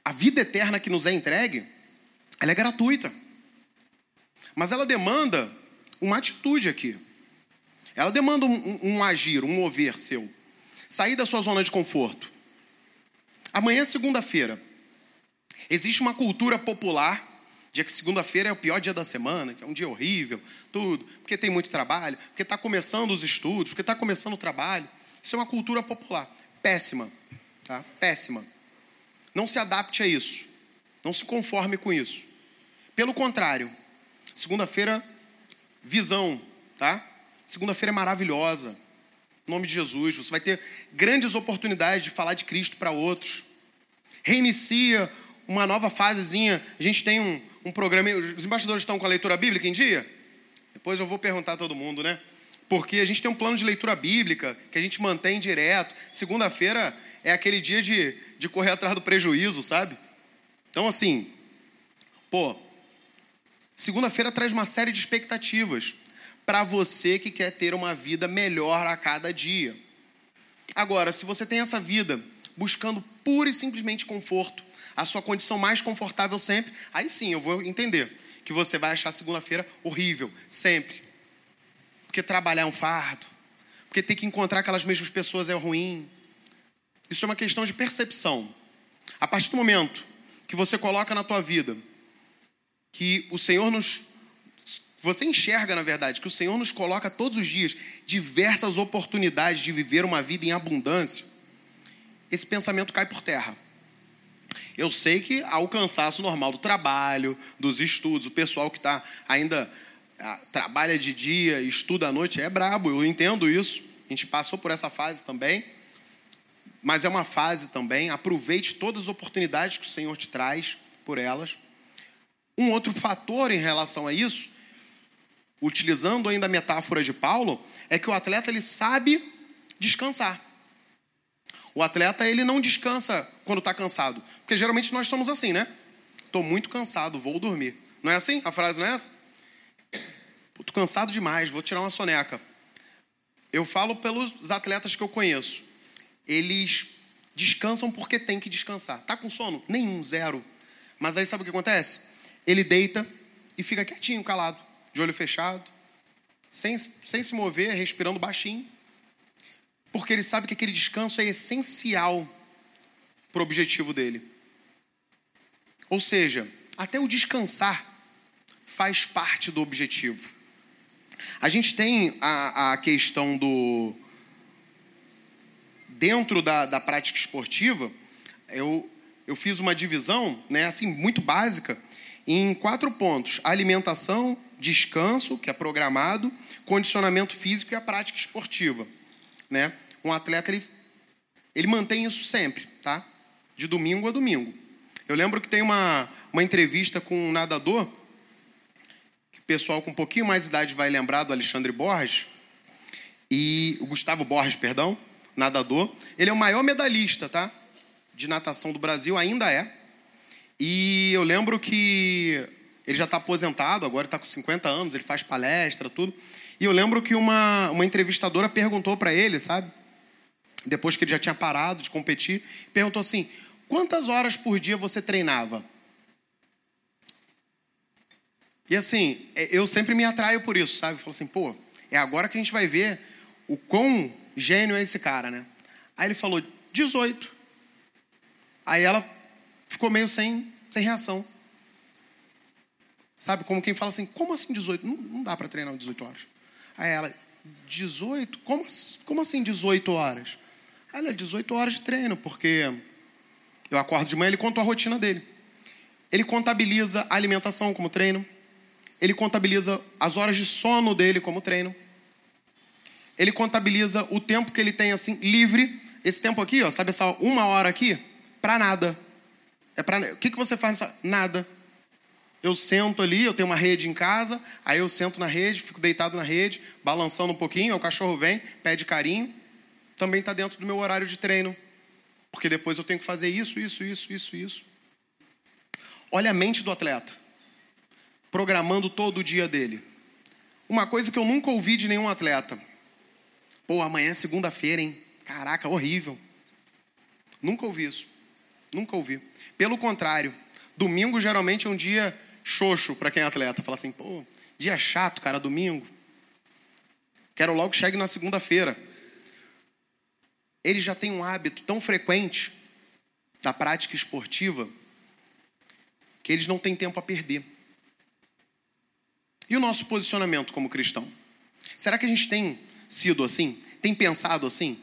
a vida eterna que nos é entregue, ela é gratuita. Mas ela demanda uma atitude aqui. Ela demanda um, um, agir, um mover seu. Sair da sua zona de conforto. Amanhã é segunda-feira. Existe uma cultura popular Dia que segunda-feira é o pior dia da semana, que é um dia horrível, tudo, porque tem muito trabalho, porque está começando os estudos, porque está começando o trabalho. Isso é uma cultura popular. Péssima. Tá? Péssima. Não se adapte a isso. Não se conforme com isso. Pelo contrário, segunda-feira, visão, tá? Segunda-feira é maravilhosa. Nome de Jesus, você vai ter grandes oportunidades de falar de Cristo para outros. Reinicia uma nova fasezinha. A gente tem um, um programa. Os embaixadores estão com a leitura bíblica em dia? Depois eu vou perguntar a todo mundo, né? Porque a gente tem um plano de leitura bíblica que a gente mantém direto. Segunda-feira é aquele dia de, de correr atrás do prejuízo, sabe? Então, assim, pô, segunda-feira traz uma série de expectativas para você que quer ter uma vida melhor a cada dia. Agora, se você tem essa vida buscando pura e simplesmente conforto, a sua condição mais confortável sempre, aí sim eu vou entender que você vai achar segunda-feira horrível, sempre. Porque trabalhar é um fardo, porque ter que encontrar aquelas mesmas pessoas é ruim. Isso é uma questão de percepção. A partir do momento que você coloca na tua vida que o Senhor nos você enxerga, na verdade, que o Senhor nos coloca todos os dias diversas oportunidades de viver uma vida em abundância, esse pensamento cai por terra. Eu sei que há o cansaço normal do trabalho, dos estudos, o pessoal que está ainda ah, trabalha de dia, estuda à noite, é brabo, eu entendo isso. A gente passou por essa fase também. Mas é uma fase também, aproveite todas as oportunidades que o Senhor te traz por elas. Um outro fator em relação a isso, utilizando ainda a metáfora de Paulo, é que o atleta ele sabe descansar. O atleta ele não descansa quando está cansado. Porque geralmente nós somos assim, né? Estou muito cansado, vou dormir. Não é assim? A frase não é essa? Estou cansado demais, vou tirar uma soneca. Eu falo pelos atletas que eu conheço. Eles descansam porque tem que descansar. Tá com sono? Nenhum, zero. Mas aí sabe o que acontece? Ele deita e fica quietinho, calado, de olho fechado, sem, sem se mover, respirando baixinho. Porque ele sabe que aquele descanso é essencial para o objetivo dele. Ou seja, até o descansar faz parte do objetivo. A gente tem a, a questão do. Dentro da, da prática esportiva, eu, eu fiz uma divisão, né, assim, muito básica, em quatro pontos: alimentação, descanso, que é programado, condicionamento físico e a prática esportiva. Né? Um atleta ele, ele mantém isso sempre, tá? De domingo a domingo. Eu lembro que tem uma, uma entrevista com um nadador, que o pessoal com um pouquinho mais de idade vai lembrar do Alexandre Borges, e o Gustavo Borges, perdão, nadador. Ele é o maior medalhista, tá? De natação do Brasil, ainda é. E eu lembro que ele já está aposentado, agora está com 50 anos, ele faz palestra, tudo. E eu lembro que uma, uma entrevistadora perguntou para ele, sabe? Depois que ele já tinha parado de competir, perguntou assim: Quantas horas por dia você treinava? E assim, é, eu sempre me atraio por isso, sabe? Eu falo assim, pô, é agora que a gente vai ver o quão gênio é esse cara, né? Aí ele falou, 18. Aí ela ficou meio sem, sem reação. Sabe, como quem fala assim, como assim 18? Não, não dá para treinar 18 horas. Aí ela, 18? Como, como assim 18 horas? Aí ela, 18 horas de treino, porque eu acordo de manhã, ele conta a rotina dele. Ele contabiliza a alimentação como treino. Ele contabiliza as horas de sono dele como treino. Ele contabiliza o tempo que ele tem assim livre. Esse tempo aqui, ó, sabe essa uma hora aqui? Para nada. É para o que, que você faz nessa? Nada. Eu sento ali, eu tenho uma rede em casa, aí eu sento na rede, fico deitado na rede, balançando um pouquinho, o cachorro vem, pede carinho. Também está dentro do meu horário de treino. Porque depois eu tenho que fazer isso, isso, isso, isso, isso. Olha a mente do atleta, programando todo o dia dele. Uma coisa que eu nunca ouvi de nenhum atleta. Pô, amanhã é segunda-feira, hein? Caraca, horrível. Nunca ouvi isso. Nunca ouvi. Pelo contrário, domingo geralmente é um dia xoxo para quem é atleta. Fala assim, pô, dia chato, cara, domingo. Quero logo que chegue na segunda-feira ele já tem um hábito tão frequente da prática esportiva que eles não têm tempo a perder. E o nosso posicionamento como cristão? Será que a gente tem sido assim? Tem pensado assim?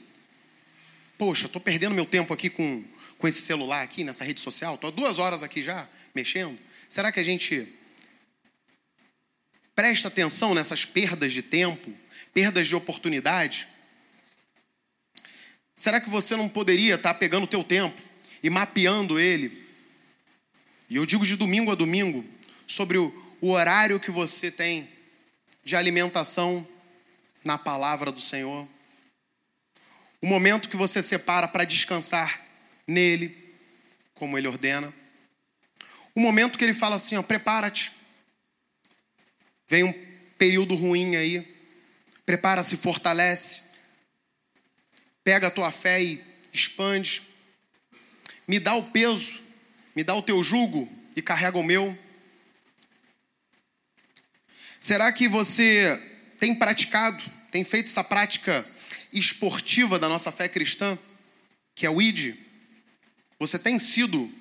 Poxa, estou perdendo meu tempo aqui com, com esse celular aqui, nessa rede social, estou duas horas aqui já mexendo. Será que a gente presta atenção nessas perdas de tempo, perdas de oportunidade? Será que você não poderia estar pegando o teu tempo e mapeando ele? E eu digo de domingo a domingo sobre o, o horário que você tem de alimentação na palavra do Senhor. O momento que você separa para descansar nele, como ele ordena. O momento que ele fala assim, ó, prepara-te. Vem um período ruim aí. Prepara-se, fortalece pega a tua fé e expande. Me dá o peso, me dá o teu jugo e carrega o meu. Será que você tem praticado, tem feito essa prática esportiva da nossa fé cristã, que é o ID? Você tem sido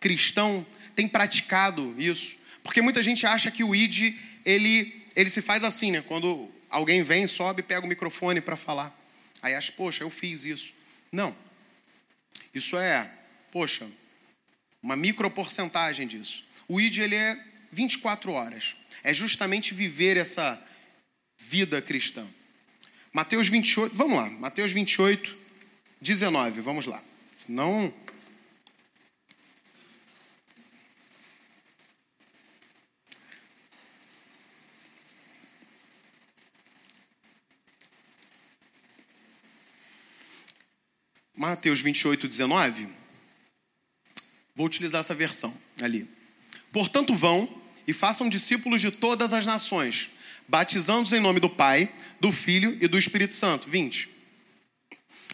cristão, tem praticado isso? Porque muita gente acha que o ID, ele, ele se faz assim, né? Quando alguém vem, sobe, pega o microfone para falar. Aí acha, poxa, eu fiz isso. Não. Isso é, poxa, uma microporcentagem disso. O ID ele é 24 horas. É justamente viver essa vida cristã. Mateus 28, vamos lá, Mateus 28, 19, vamos lá. Senão Mateus 28, 19. Vou utilizar essa versão ali. Portanto, vão e façam discípulos de todas as nações, batizando-os em nome do Pai, do Filho e do Espírito Santo. 20.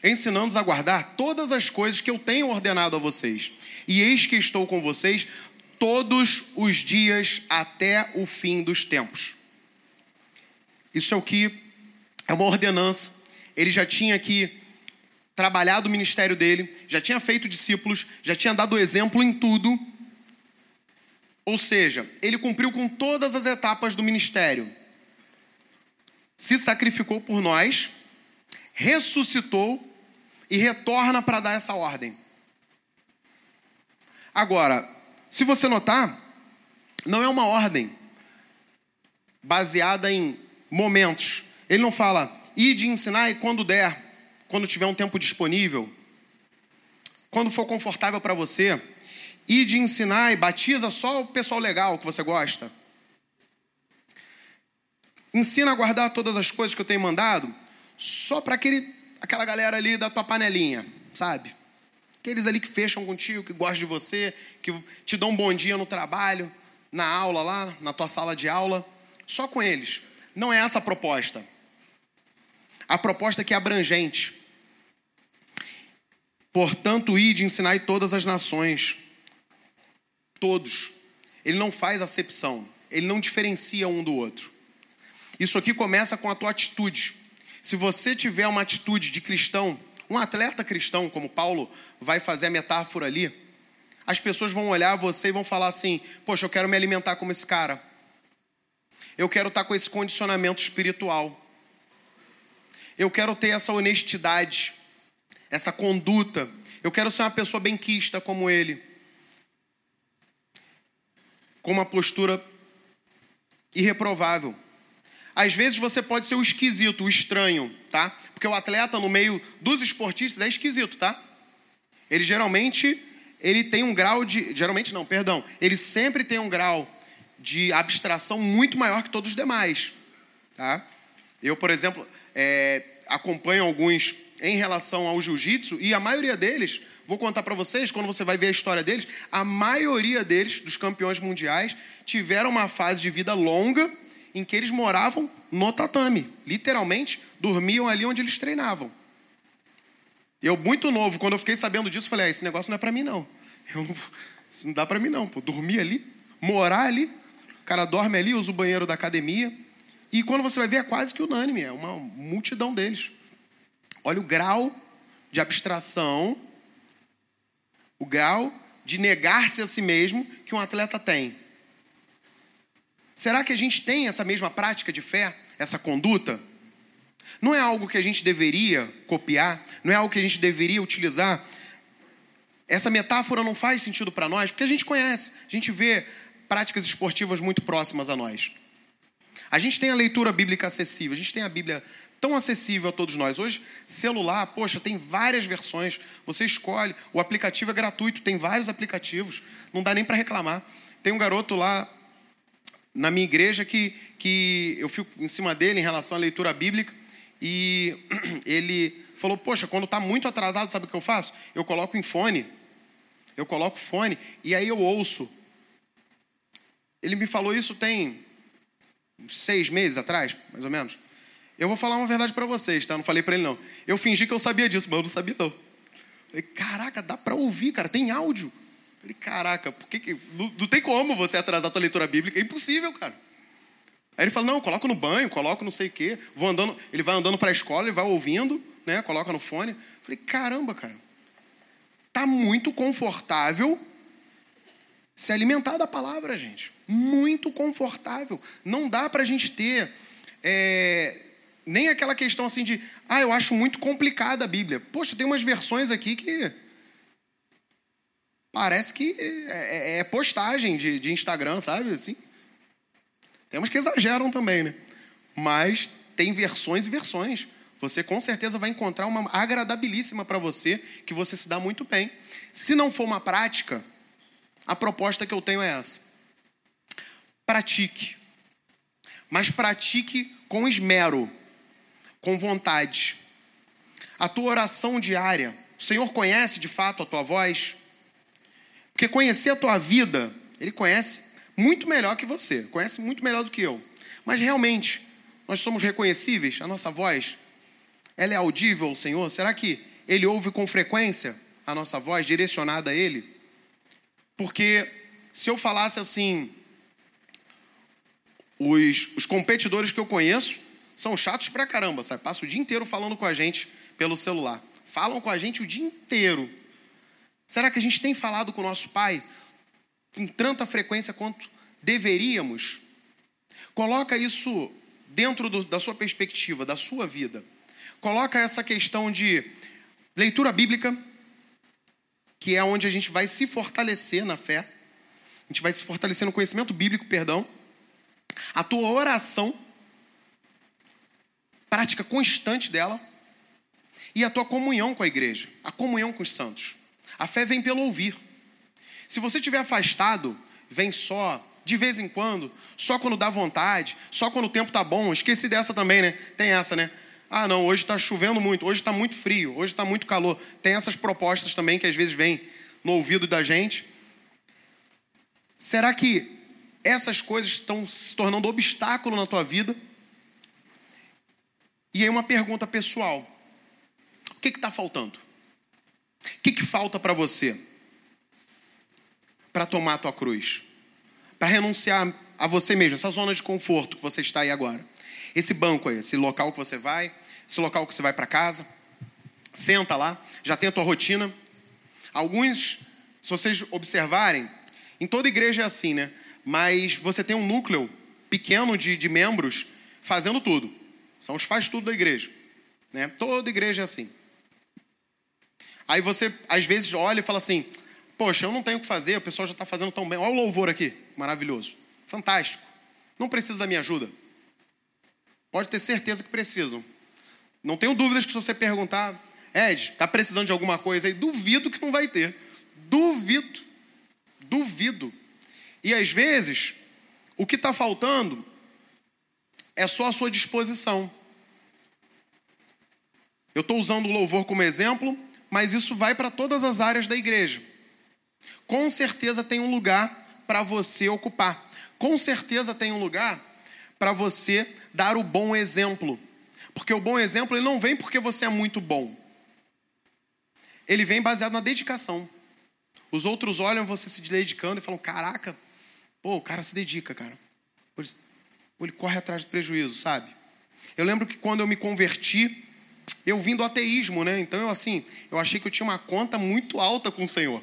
Ensinando-os a guardar todas as coisas que eu tenho ordenado a vocês. E eis que estou com vocês todos os dias até o fim dos tempos. Isso é o que é uma ordenança. Ele já tinha aqui trabalhado o ministério dele, já tinha feito discípulos, já tinha dado exemplo em tudo. Ou seja, ele cumpriu com todas as etapas do ministério. Se sacrificou por nós, ressuscitou e retorna para dar essa ordem. Agora, se você notar, não é uma ordem baseada em momentos. Ele não fala, ide ensinar e quando der, quando tiver um tempo disponível, quando for confortável para você, ide ensinar e batiza só o pessoal legal que você gosta. Ensina a guardar todas as coisas que eu tenho mandado só para aquele, aquela galera ali da tua panelinha, sabe? Aqueles ali que fecham contigo, que gostam de você, que te dão um bom dia no trabalho, na aula lá, na tua sala de aula. Só com eles. Não é essa a proposta. A proposta que é abrangente. Portanto, ide, ensinai todas as nações. Todos. Ele não faz acepção. Ele não diferencia um do outro. Isso aqui começa com a tua atitude. Se você tiver uma atitude de cristão, um atleta cristão, como Paulo vai fazer a metáfora ali, as pessoas vão olhar você e vão falar assim: Poxa, eu quero me alimentar como esse cara. Eu quero estar com esse condicionamento espiritual. Eu quero ter essa honestidade, essa conduta. Eu quero ser uma pessoa benquista como ele. Com uma postura irreprovável. Às vezes você pode ser o esquisito, o estranho, tá? Porque o atleta no meio dos esportistas é esquisito, tá? Ele geralmente ele tem um grau de, geralmente não, perdão, ele sempre tem um grau de abstração muito maior que todos os demais, tá? Eu, por exemplo, é, acompanho alguns em relação ao jiu-jitsu e a maioria deles, vou contar para vocês, quando você vai ver a história deles, a maioria deles, dos campeões mundiais, tiveram uma fase de vida longa em que eles moravam no tatame. Literalmente, dormiam ali onde eles treinavam. Eu, muito novo, quando eu fiquei sabendo disso, falei: ah, esse negócio não é para mim, não. Eu não. Isso não dá para mim, não. Pô. Dormir ali, morar ali. O cara dorme ali, usa o banheiro da academia. E quando você vai ver, é quase que unânime, é uma multidão deles. Olha o grau de abstração, o grau de negar-se a si mesmo que um atleta tem. Será que a gente tem essa mesma prática de fé, essa conduta? Não é algo que a gente deveria copiar, não é algo que a gente deveria utilizar. Essa metáfora não faz sentido para nós, porque a gente conhece, a gente vê práticas esportivas muito próximas a nós. A gente tem a leitura bíblica acessível, a gente tem a Bíblia tão acessível a todos nós. Hoje, celular, poxa, tem várias versões. Você escolhe, o aplicativo é gratuito, tem vários aplicativos, não dá nem para reclamar. Tem um garoto lá na minha igreja que, que eu fico em cima dele em relação à leitura bíblica e ele falou: Poxa, quando está muito atrasado, sabe o que eu faço? Eu coloco em fone. Eu coloco fone e aí eu ouço. Ele me falou isso tem seis meses atrás, mais ou menos. Eu vou falar uma verdade para vocês, tá? Não falei para ele não. Eu fingi que eu sabia disso, mas eu não sabia não. Falei, caraca, dá para ouvir, cara, tem áudio. Falei, caraca, por que, que não, tem como você atrasar a tua leitura bíblica? É impossível, cara. Aí ele fala, não, coloco no banho, coloco não sei o quê. Vou andando, ele vai andando para a escola, ele vai ouvindo, né? Coloca no fone. Falei, caramba, cara. Tá muito confortável se alimentar da palavra, gente. Muito confortável. Não dá para a gente ter é, nem aquela questão assim de, ah, eu acho muito complicada a Bíblia. Poxa, tem umas versões aqui que parece que é, é, é postagem de, de Instagram, sabe? Assim. Temos que exageram também, né? Mas tem versões e versões. Você com certeza vai encontrar uma agradabilíssima para você, que você se dá muito bem. Se não for uma prática, a proposta que eu tenho é essa. Pratique. Mas pratique com esmero, com vontade. A tua oração diária. O Senhor conhece de fato a tua voz? Porque conhecer a tua vida, ele conhece muito melhor que você, conhece muito melhor do que eu. Mas realmente, nós somos reconhecíveis? A nossa voz, ela é audível ao Senhor? Será que ele ouve com frequência a nossa voz direcionada a ele? Porque se eu falasse assim, os, os competidores que eu conheço são chatos pra caramba, sabe? Passa o dia inteiro falando com a gente pelo celular. Falam com a gente o dia inteiro. Será que a gente tem falado com o nosso Pai com tanta frequência quanto deveríamos? Coloca isso dentro do, da sua perspectiva, da sua vida. Coloca essa questão de leitura bíblica, que é onde a gente vai se fortalecer na fé. A gente vai se fortalecer no conhecimento bíblico, perdão. A tua oração, prática constante dela. E a tua comunhão com a igreja, a comunhão com os santos. A fé vem pelo ouvir. Se você estiver afastado, vem só, de vez em quando, só quando dá vontade, só quando o tempo tá bom. Esqueci dessa também, né? Tem essa, né? Ah, não, hoje está chovendo muito, hoje está muito frio, hoje está muito calor. Tem essas propostas também que às vezes vêm no ouvido da gente. Será que essas coisas estão se tornando obstáculo na tua vida? E aí uma pergunta pessoal: o que está faltando? O que, que falta para você para tomar a tua cruz? Para renunciar a você mesmo, essa zona de conforto que você está aí agora. Esse banco aí, esse local que você vai, esse local que você vai para casa. Senta lá, já tem a tua rotina. Alguns, se vocês observarem, em toda igreja é assim, né? Mas você tem um núcleo pequeno de, de membros fazendo tudo. São os faz tudo da igreja. Né? Toda igreja é assim. Aí você, às vezes, olha e fala assim: Poxa, eu não tenho o que fazer, o pessoal já está fazendo tão bem. Olha o louvor aqui, maravilhoso. Fantástico. Não precisa da minha ajuda. Pode ter certeza que precisam. Não tenho dúvidas que se você perguntar, Ed, está precisando de alguma coisa aí? Duvido que não vai ter. Duvido. Duvido. E às vezes, o que está faltando é só a sua disposição. Eu estou usando o louvor como exemplo, mas isso vai para todas as áreas da igreja. Com certeza tem um lugar para você ocupar. Com certeza tem um lugar para você dar o bom exemplo. Porque o bom exemplo ele não vem porque você é muito bom. Ele vem baseado na dedicação. Os outros olham você se dedicando e falam: Caraca, pô, o cara se dedica, cara. Ele corre atrás do prejuízo, sabe? Eu lembro que quando eu me converti, eu vim do ateísmo, né? Então eu assim, eu achei que eu tinha uma conta muito alta com o Senhor.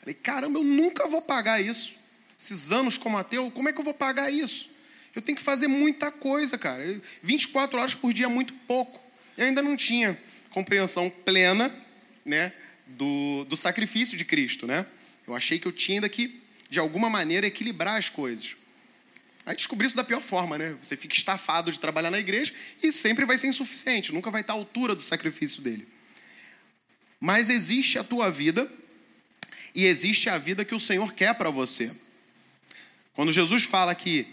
Falei, caramba, eu nunca vou pagar isso. Esses anos como ateu, como é que eu vou pagar isso? Eu tenho que fazer muita coisa, cara. 24 horas por dia é muito pouco. Eu ainda não tinha compreensão plena, né, do, do sacrifício de Cristo, né? Eu achei que eu tinha ainda que, de alguma maneira, equilibrar as coisas. Aí descobri isso da pior forma, né? Você fica estafado de trabalhar na igreja e sempre vai ser insuficiente, nunca vai estar à altura do sacrifício dele. Mas existe a tua vida e existe a vida que o Senhor quer para você. Quando Jesus fala que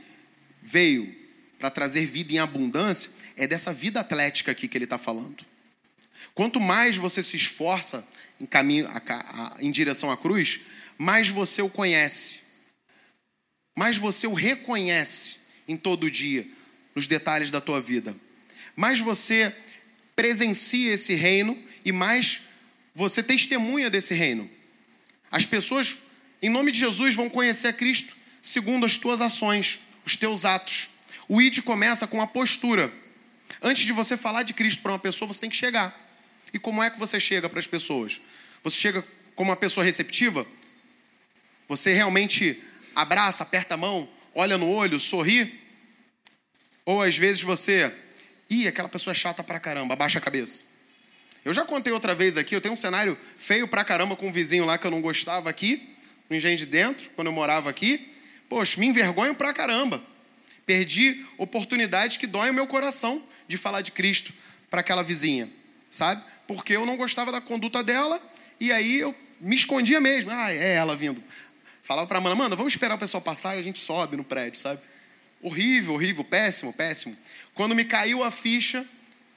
veio para trazer vida em abundância, é dessa vida atlética aqui que ele está falando. Quanto mais você se esforça em caminho, em direção à cruz, mais você o conhece mais você o reconhece em todo dia, nos detalhes da tua vida. Mais você presencia esse reino e mais você testemunha desse reino. As pessoas, em nome de Jesus, vão conhecer a Cristo segundo as tuas ações, os teus atos. O ID começa com a postura. Antes de você falar de Cristo para uma pessoa, você tem que chegar. E como é que você chega para as pessoas? Você chega como uma pessoa receptiva? Você realmente abraça, aperta a mão, olha no olho, sorri. Ou às vezes você, ih, aquela pessoa é chata pra caramba, abaixa a cabeça. Eu já contei outra vez aqui, eu tenho um cenário feio pra caramba com um vizinho lá que eu não gostava aqui, no Engenho de Dentro, quando eu morava aqui. Poxa, me envergonho pra caramba. Perdi oportunidades que doem o meu coração de falar de Cristo para aquela vizinha, sabe? Porque eu não gostava da conduta dela e aí eu me escondia mesmo. Ah, é ela vindo. Falava para a Amanda, Amanda, vamos esperar o pessoal passar e a gente sobe no prédio, sabe? Horrível, horrível, péssimo, péssimo. Quando me caiu a ficha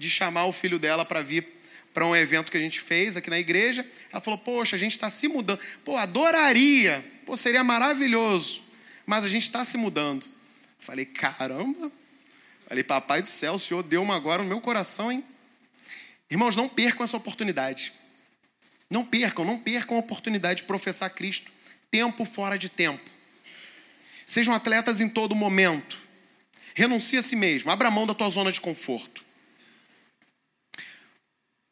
de chamar o filho dela para vir para um evento que a gente fez aqui na igreja, ela falou: Poxa, a gente está se mudando. Pô, adoraria. Pô, seria maravilhoso. Mas a gente está se mudando. Falei: Caramba. Falei: Papai do céu, o Senhor deu uma agora no meu coração, hein? Irmãos, não percam essa oportunidade. Não percam, não percam a oportunidade de professar Cristo tempo fora de tempo. Sejam atletas em todo momento. Renuncie a si mesmo, abra mão da tua zona de conforto.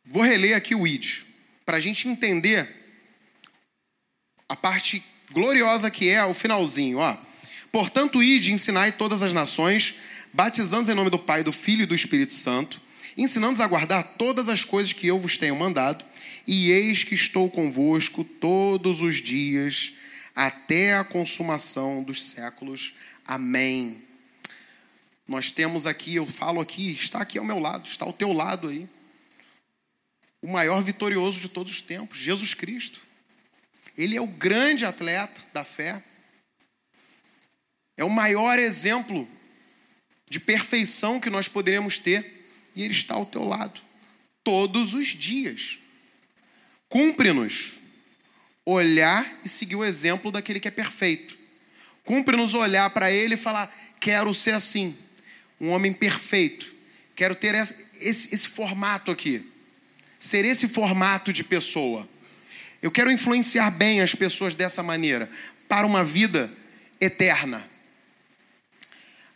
Vou reler aqui o ID, para a gente entender a parte gloriosa que é o finalzinho. Ó. Portanto, ide, ensinai todas as nações, batizando em nome do Pai, do Filho e do Espírito Santo, ensinando-os a guardar todas as coisas que eu vos tenho mandado, e eis que estou convosco todos os dias até a consumação dos séculos. Amém. Nós temos aqui, eu falo aqui, está aqui ao meu lado, está ao teu lado aí. O maior vitorioso de todos os tempos, Jesus Cristo. Ele é o grande atleta da fé. É o maior exemplo de perfeição que nós poderemos ter. E ele está ao teu lado todos os dias. Cumpre-nos olhar e seguir o exemplo daquele que é perfeito. Cumpre-nos olhar para ele e falar: quero ser assim um homem perfeito. Quero ter esse, esse, esse formato aqui. Ser esse formato de pessoa. Eu quero influenciar bem as pessoas dessa maneira, para uma vida eterna.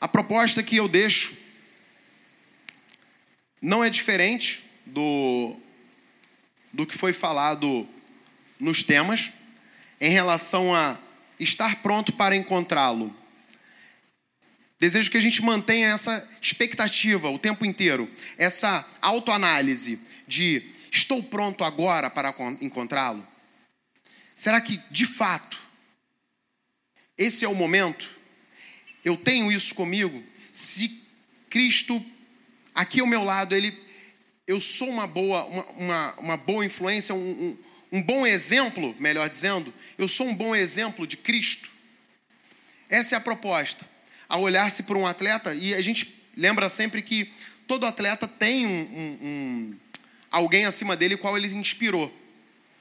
A proposta que eu deixo não é diferente do, do que foi falado nos temas em relação a estar pronto para encontrá-lo. Desejo que a gente mantenha essa expectativa o tempo inteiro, essa autoanálise de estou pronto agora para encontrá-lo? Será que, de fato, esse é o momento? Eu tenho isso comigo? Se Cristo aqui ao meu lado, ele, eu sou uma boa, uma, uma, uma boa influência, um, um, um bom exemplo, melhor dizendo, eu sou um bom exemplo de Cristo. Essa é a proposta a olhar-se para um atleta, e a gente lembra sempre que todo atleta tem um, um, um, alguém acima dele qual ele inspirou.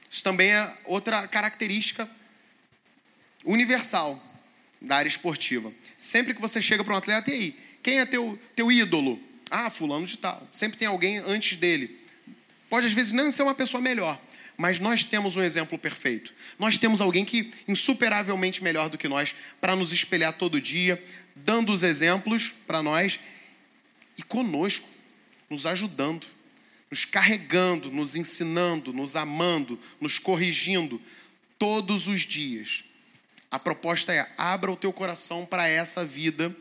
Isso também é outra característica universal da área esportiva. Sempre que você chega para um atleta, e aí, quem é teu, teu ídolo? Ah, fulano de tal. Sempre tem alguém antes dele. Pode às vezes não ser uma pessoa melhor, mas nós temos um exemplo perfeito. Nós temos alguém que insuperavelmente melhor do que nós para nos espelhar todo dia, dando os exemplos para nós e conosco, nos ajudando, nos carregando, nos ensinando, nos amando, nos corrigindo todos os dias. A proposta é: abra o teu coração para essa vida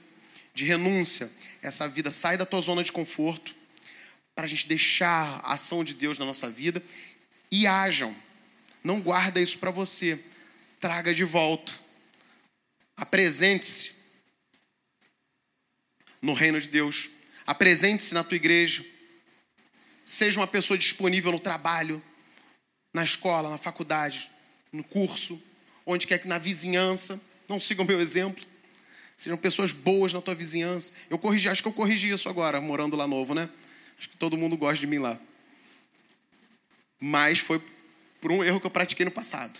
de renúncia, essa vida, sai da tua zona de conforto, para a gente deixar a ação de Deus na nossa vida e hajam. Não guarda isso para você, traga de volta. Apresente-se no reino de Deus. Apresente-se na tua igreja. Seja uma pessoa disponível no trabalho, na escola, na faculdade, no curso, onde quer que na vizinhança. Não siga o meu exemplo. Sejam pessoas boas na tua vizinhança. Eu corrigi, acho que eu corrigi isso agora, morando lá novo, né? Acho que todo mundo gosta de mim lá. Mas foi por um erro que eu pratiquei no passado.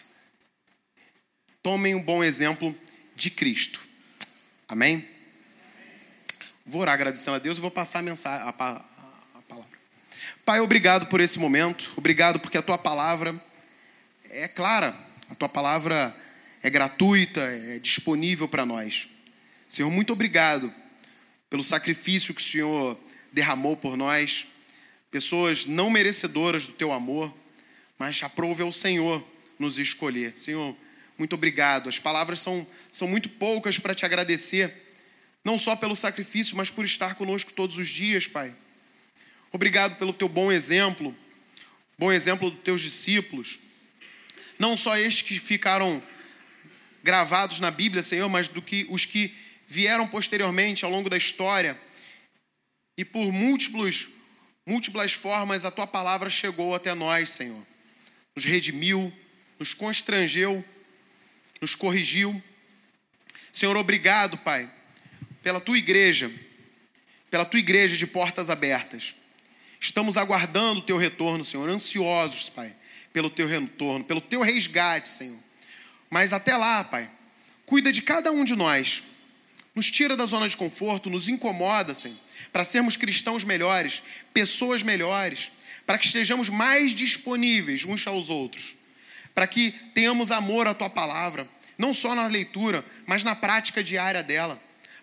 Tomem um bom exemplo de Cristo. Amém? Vou orar agradecendo a Deus e vou passar a mensagem, a, a, palavra. Pai, obrigado por esse momento. Obrigado porque a tua palavra é clara. A tua palavra é gratuita, é disponível para nós. Senhor, muito obrigado pelo sacrifício que o Senhor derramou por nós. Pessoas não merecedoras do teu amor, mas aprove ao Senhor nos escolher. Senhor, muito obrigado. As palavras são, são muito poucas para te agradecer não só pelo sacrifício, mas por estar conosco todos os dias, Pai. Obrigado pelo teu bom exemplo, bom exemplo dos teus discípulos. Não só estes que ficaram gravados na Bíblia, Senhor, mas do que os que vieram posteriormente ao longo da história. E por múltiplos, múltiplas formas a tua palavra chegou até nós, Senhor. Nos redimiu, nos constrangeu, nos corrigiu. Senhor, obrigado, Pai pela tua igreja, pela tua igreja de portas abertas. Estamos aguardando o teu retorno, Senhor, ansiosos, Pai, pelo teu retorno, pelo teu resgate, Senhor. Mas até lá, Pai, cuida de cada um de nós. Nos tira da zona de conforto, nos incomoda, Senhor, para sermos cristãos melhores, pessoas melhores, para que estejamos mais disponíveis uns aos outros, para que tenhamos amor à tua palavra, não só na leitura, mas na prática diária dela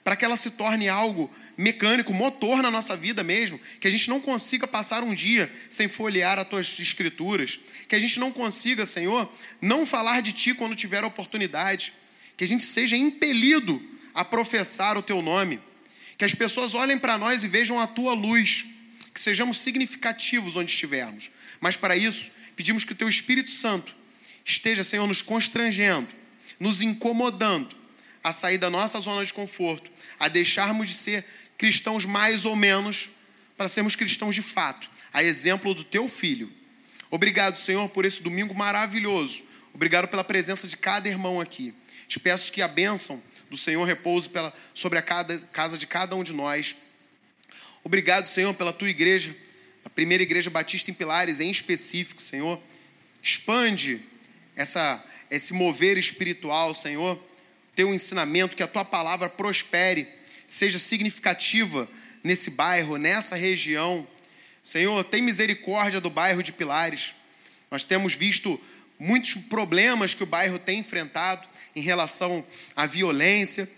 para que ela se torne algo mecânico, motor na nossa vida mesmo, que a gente não consiga passar um dia sem folhear as tuas escrituras, que a gente não consiga, Senhor, não falar de ti quando tiver oportunidade, que a gente seja impelido a professar o teu nome, que as pessoas olhem para nós e vejam a tua luz, que sejamos significativos onde estivermos. Mas para isso, pedimos que o teu Espírito Santo esteja, Senhor, nos constrangendo, nos incomodando a sair da nossa zona de conforto, a deixarmos de ser cristãos mais ou menos para sermos cristãos de fato, a exemplo do teu filho. Obrigado, Senhor, por esse domingo maravilhoso. Obrigado pela presença de cada irmão aqui. Te peço que a bênção do Senhor repouse pela, sobre a cada, casa de cada um de nós. Obrigado, Senhor, pela tua igreja, a primeira igreja batista em Pilares em específico, Senhor. Expande essa, esse mover espiritual, Senhor. Teu ensinamento, que a tua palavra prospere, seja significativa nesse bairro, nessa região. Senhor, tem misericórdia do bairro de Pilares. Nós temos visto muitos problemas que o bairro tem enfrentado em relação à violência.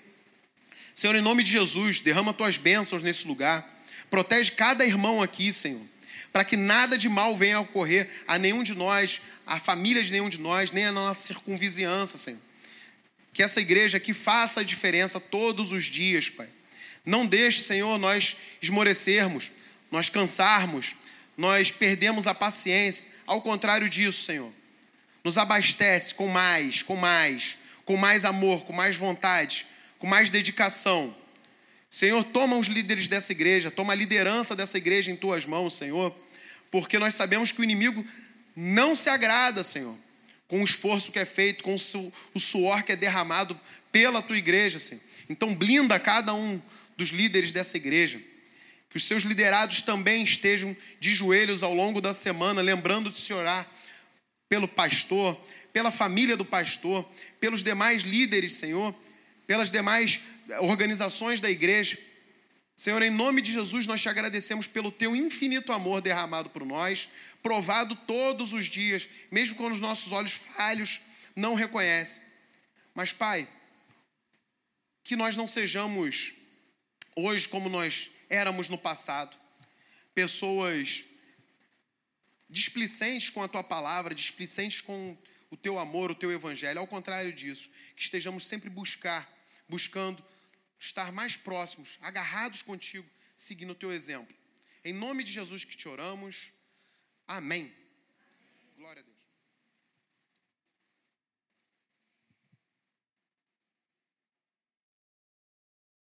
Senhor, em nome de Jesus, derrama tuas bênçãos nesse lugar. Protege cada irmão aqui, Senhor, para que nada de mal venha a ocorrer a nenhum de nós, a família de nenhum de nós, nem a nossa circunvizinhança, Senhor. Que essa igreja aqui faça a diferença todos os dias, Pai. Não deixe, Senhor, nós esmorecermos, nós cansarmos, nós perdemos a paciência. Ao contrário disso, Senhor, nos abastece com mais, com mais, com mais amor, com mais vontade, com mais dedicação. Senhor, toma os líderes dessa igreja, toma a liderança dessa igreja em tuas mãos, Senhor, porque nós sabemos que o inimigo não se agrada, Senhor, com o esforço que é feito, com o suor que é derramado pela tua igreja, Senhor. Então, blinda cada um dos líderes dessa igreja. Que os seus liderados também estejam de joelhos ao longo da semana, lembrando de se orar pelo pastor, pela família do pastor, pelos demais líderes, Senhor, pelas demais organizações da igreja. Senhor, em nome de Jesus, nós te agradecemos pelo teu infinito amor derramado por nós, provado todos os dias, mesmo quando os nossos olhos falhos não reconhecem. Mas, Pai, que nós não sejamos hoje como nós éramos no passado, pessoas displicentes com a tua palavra, displicentes com o teu amor, o teu evangelho. Ao contrário disso, que estejamos sempre buscar, buscando estar mais próximos, agarrados contigo, seguindo o teu exemplo. Em nome de Jesus que te oramos. Amém.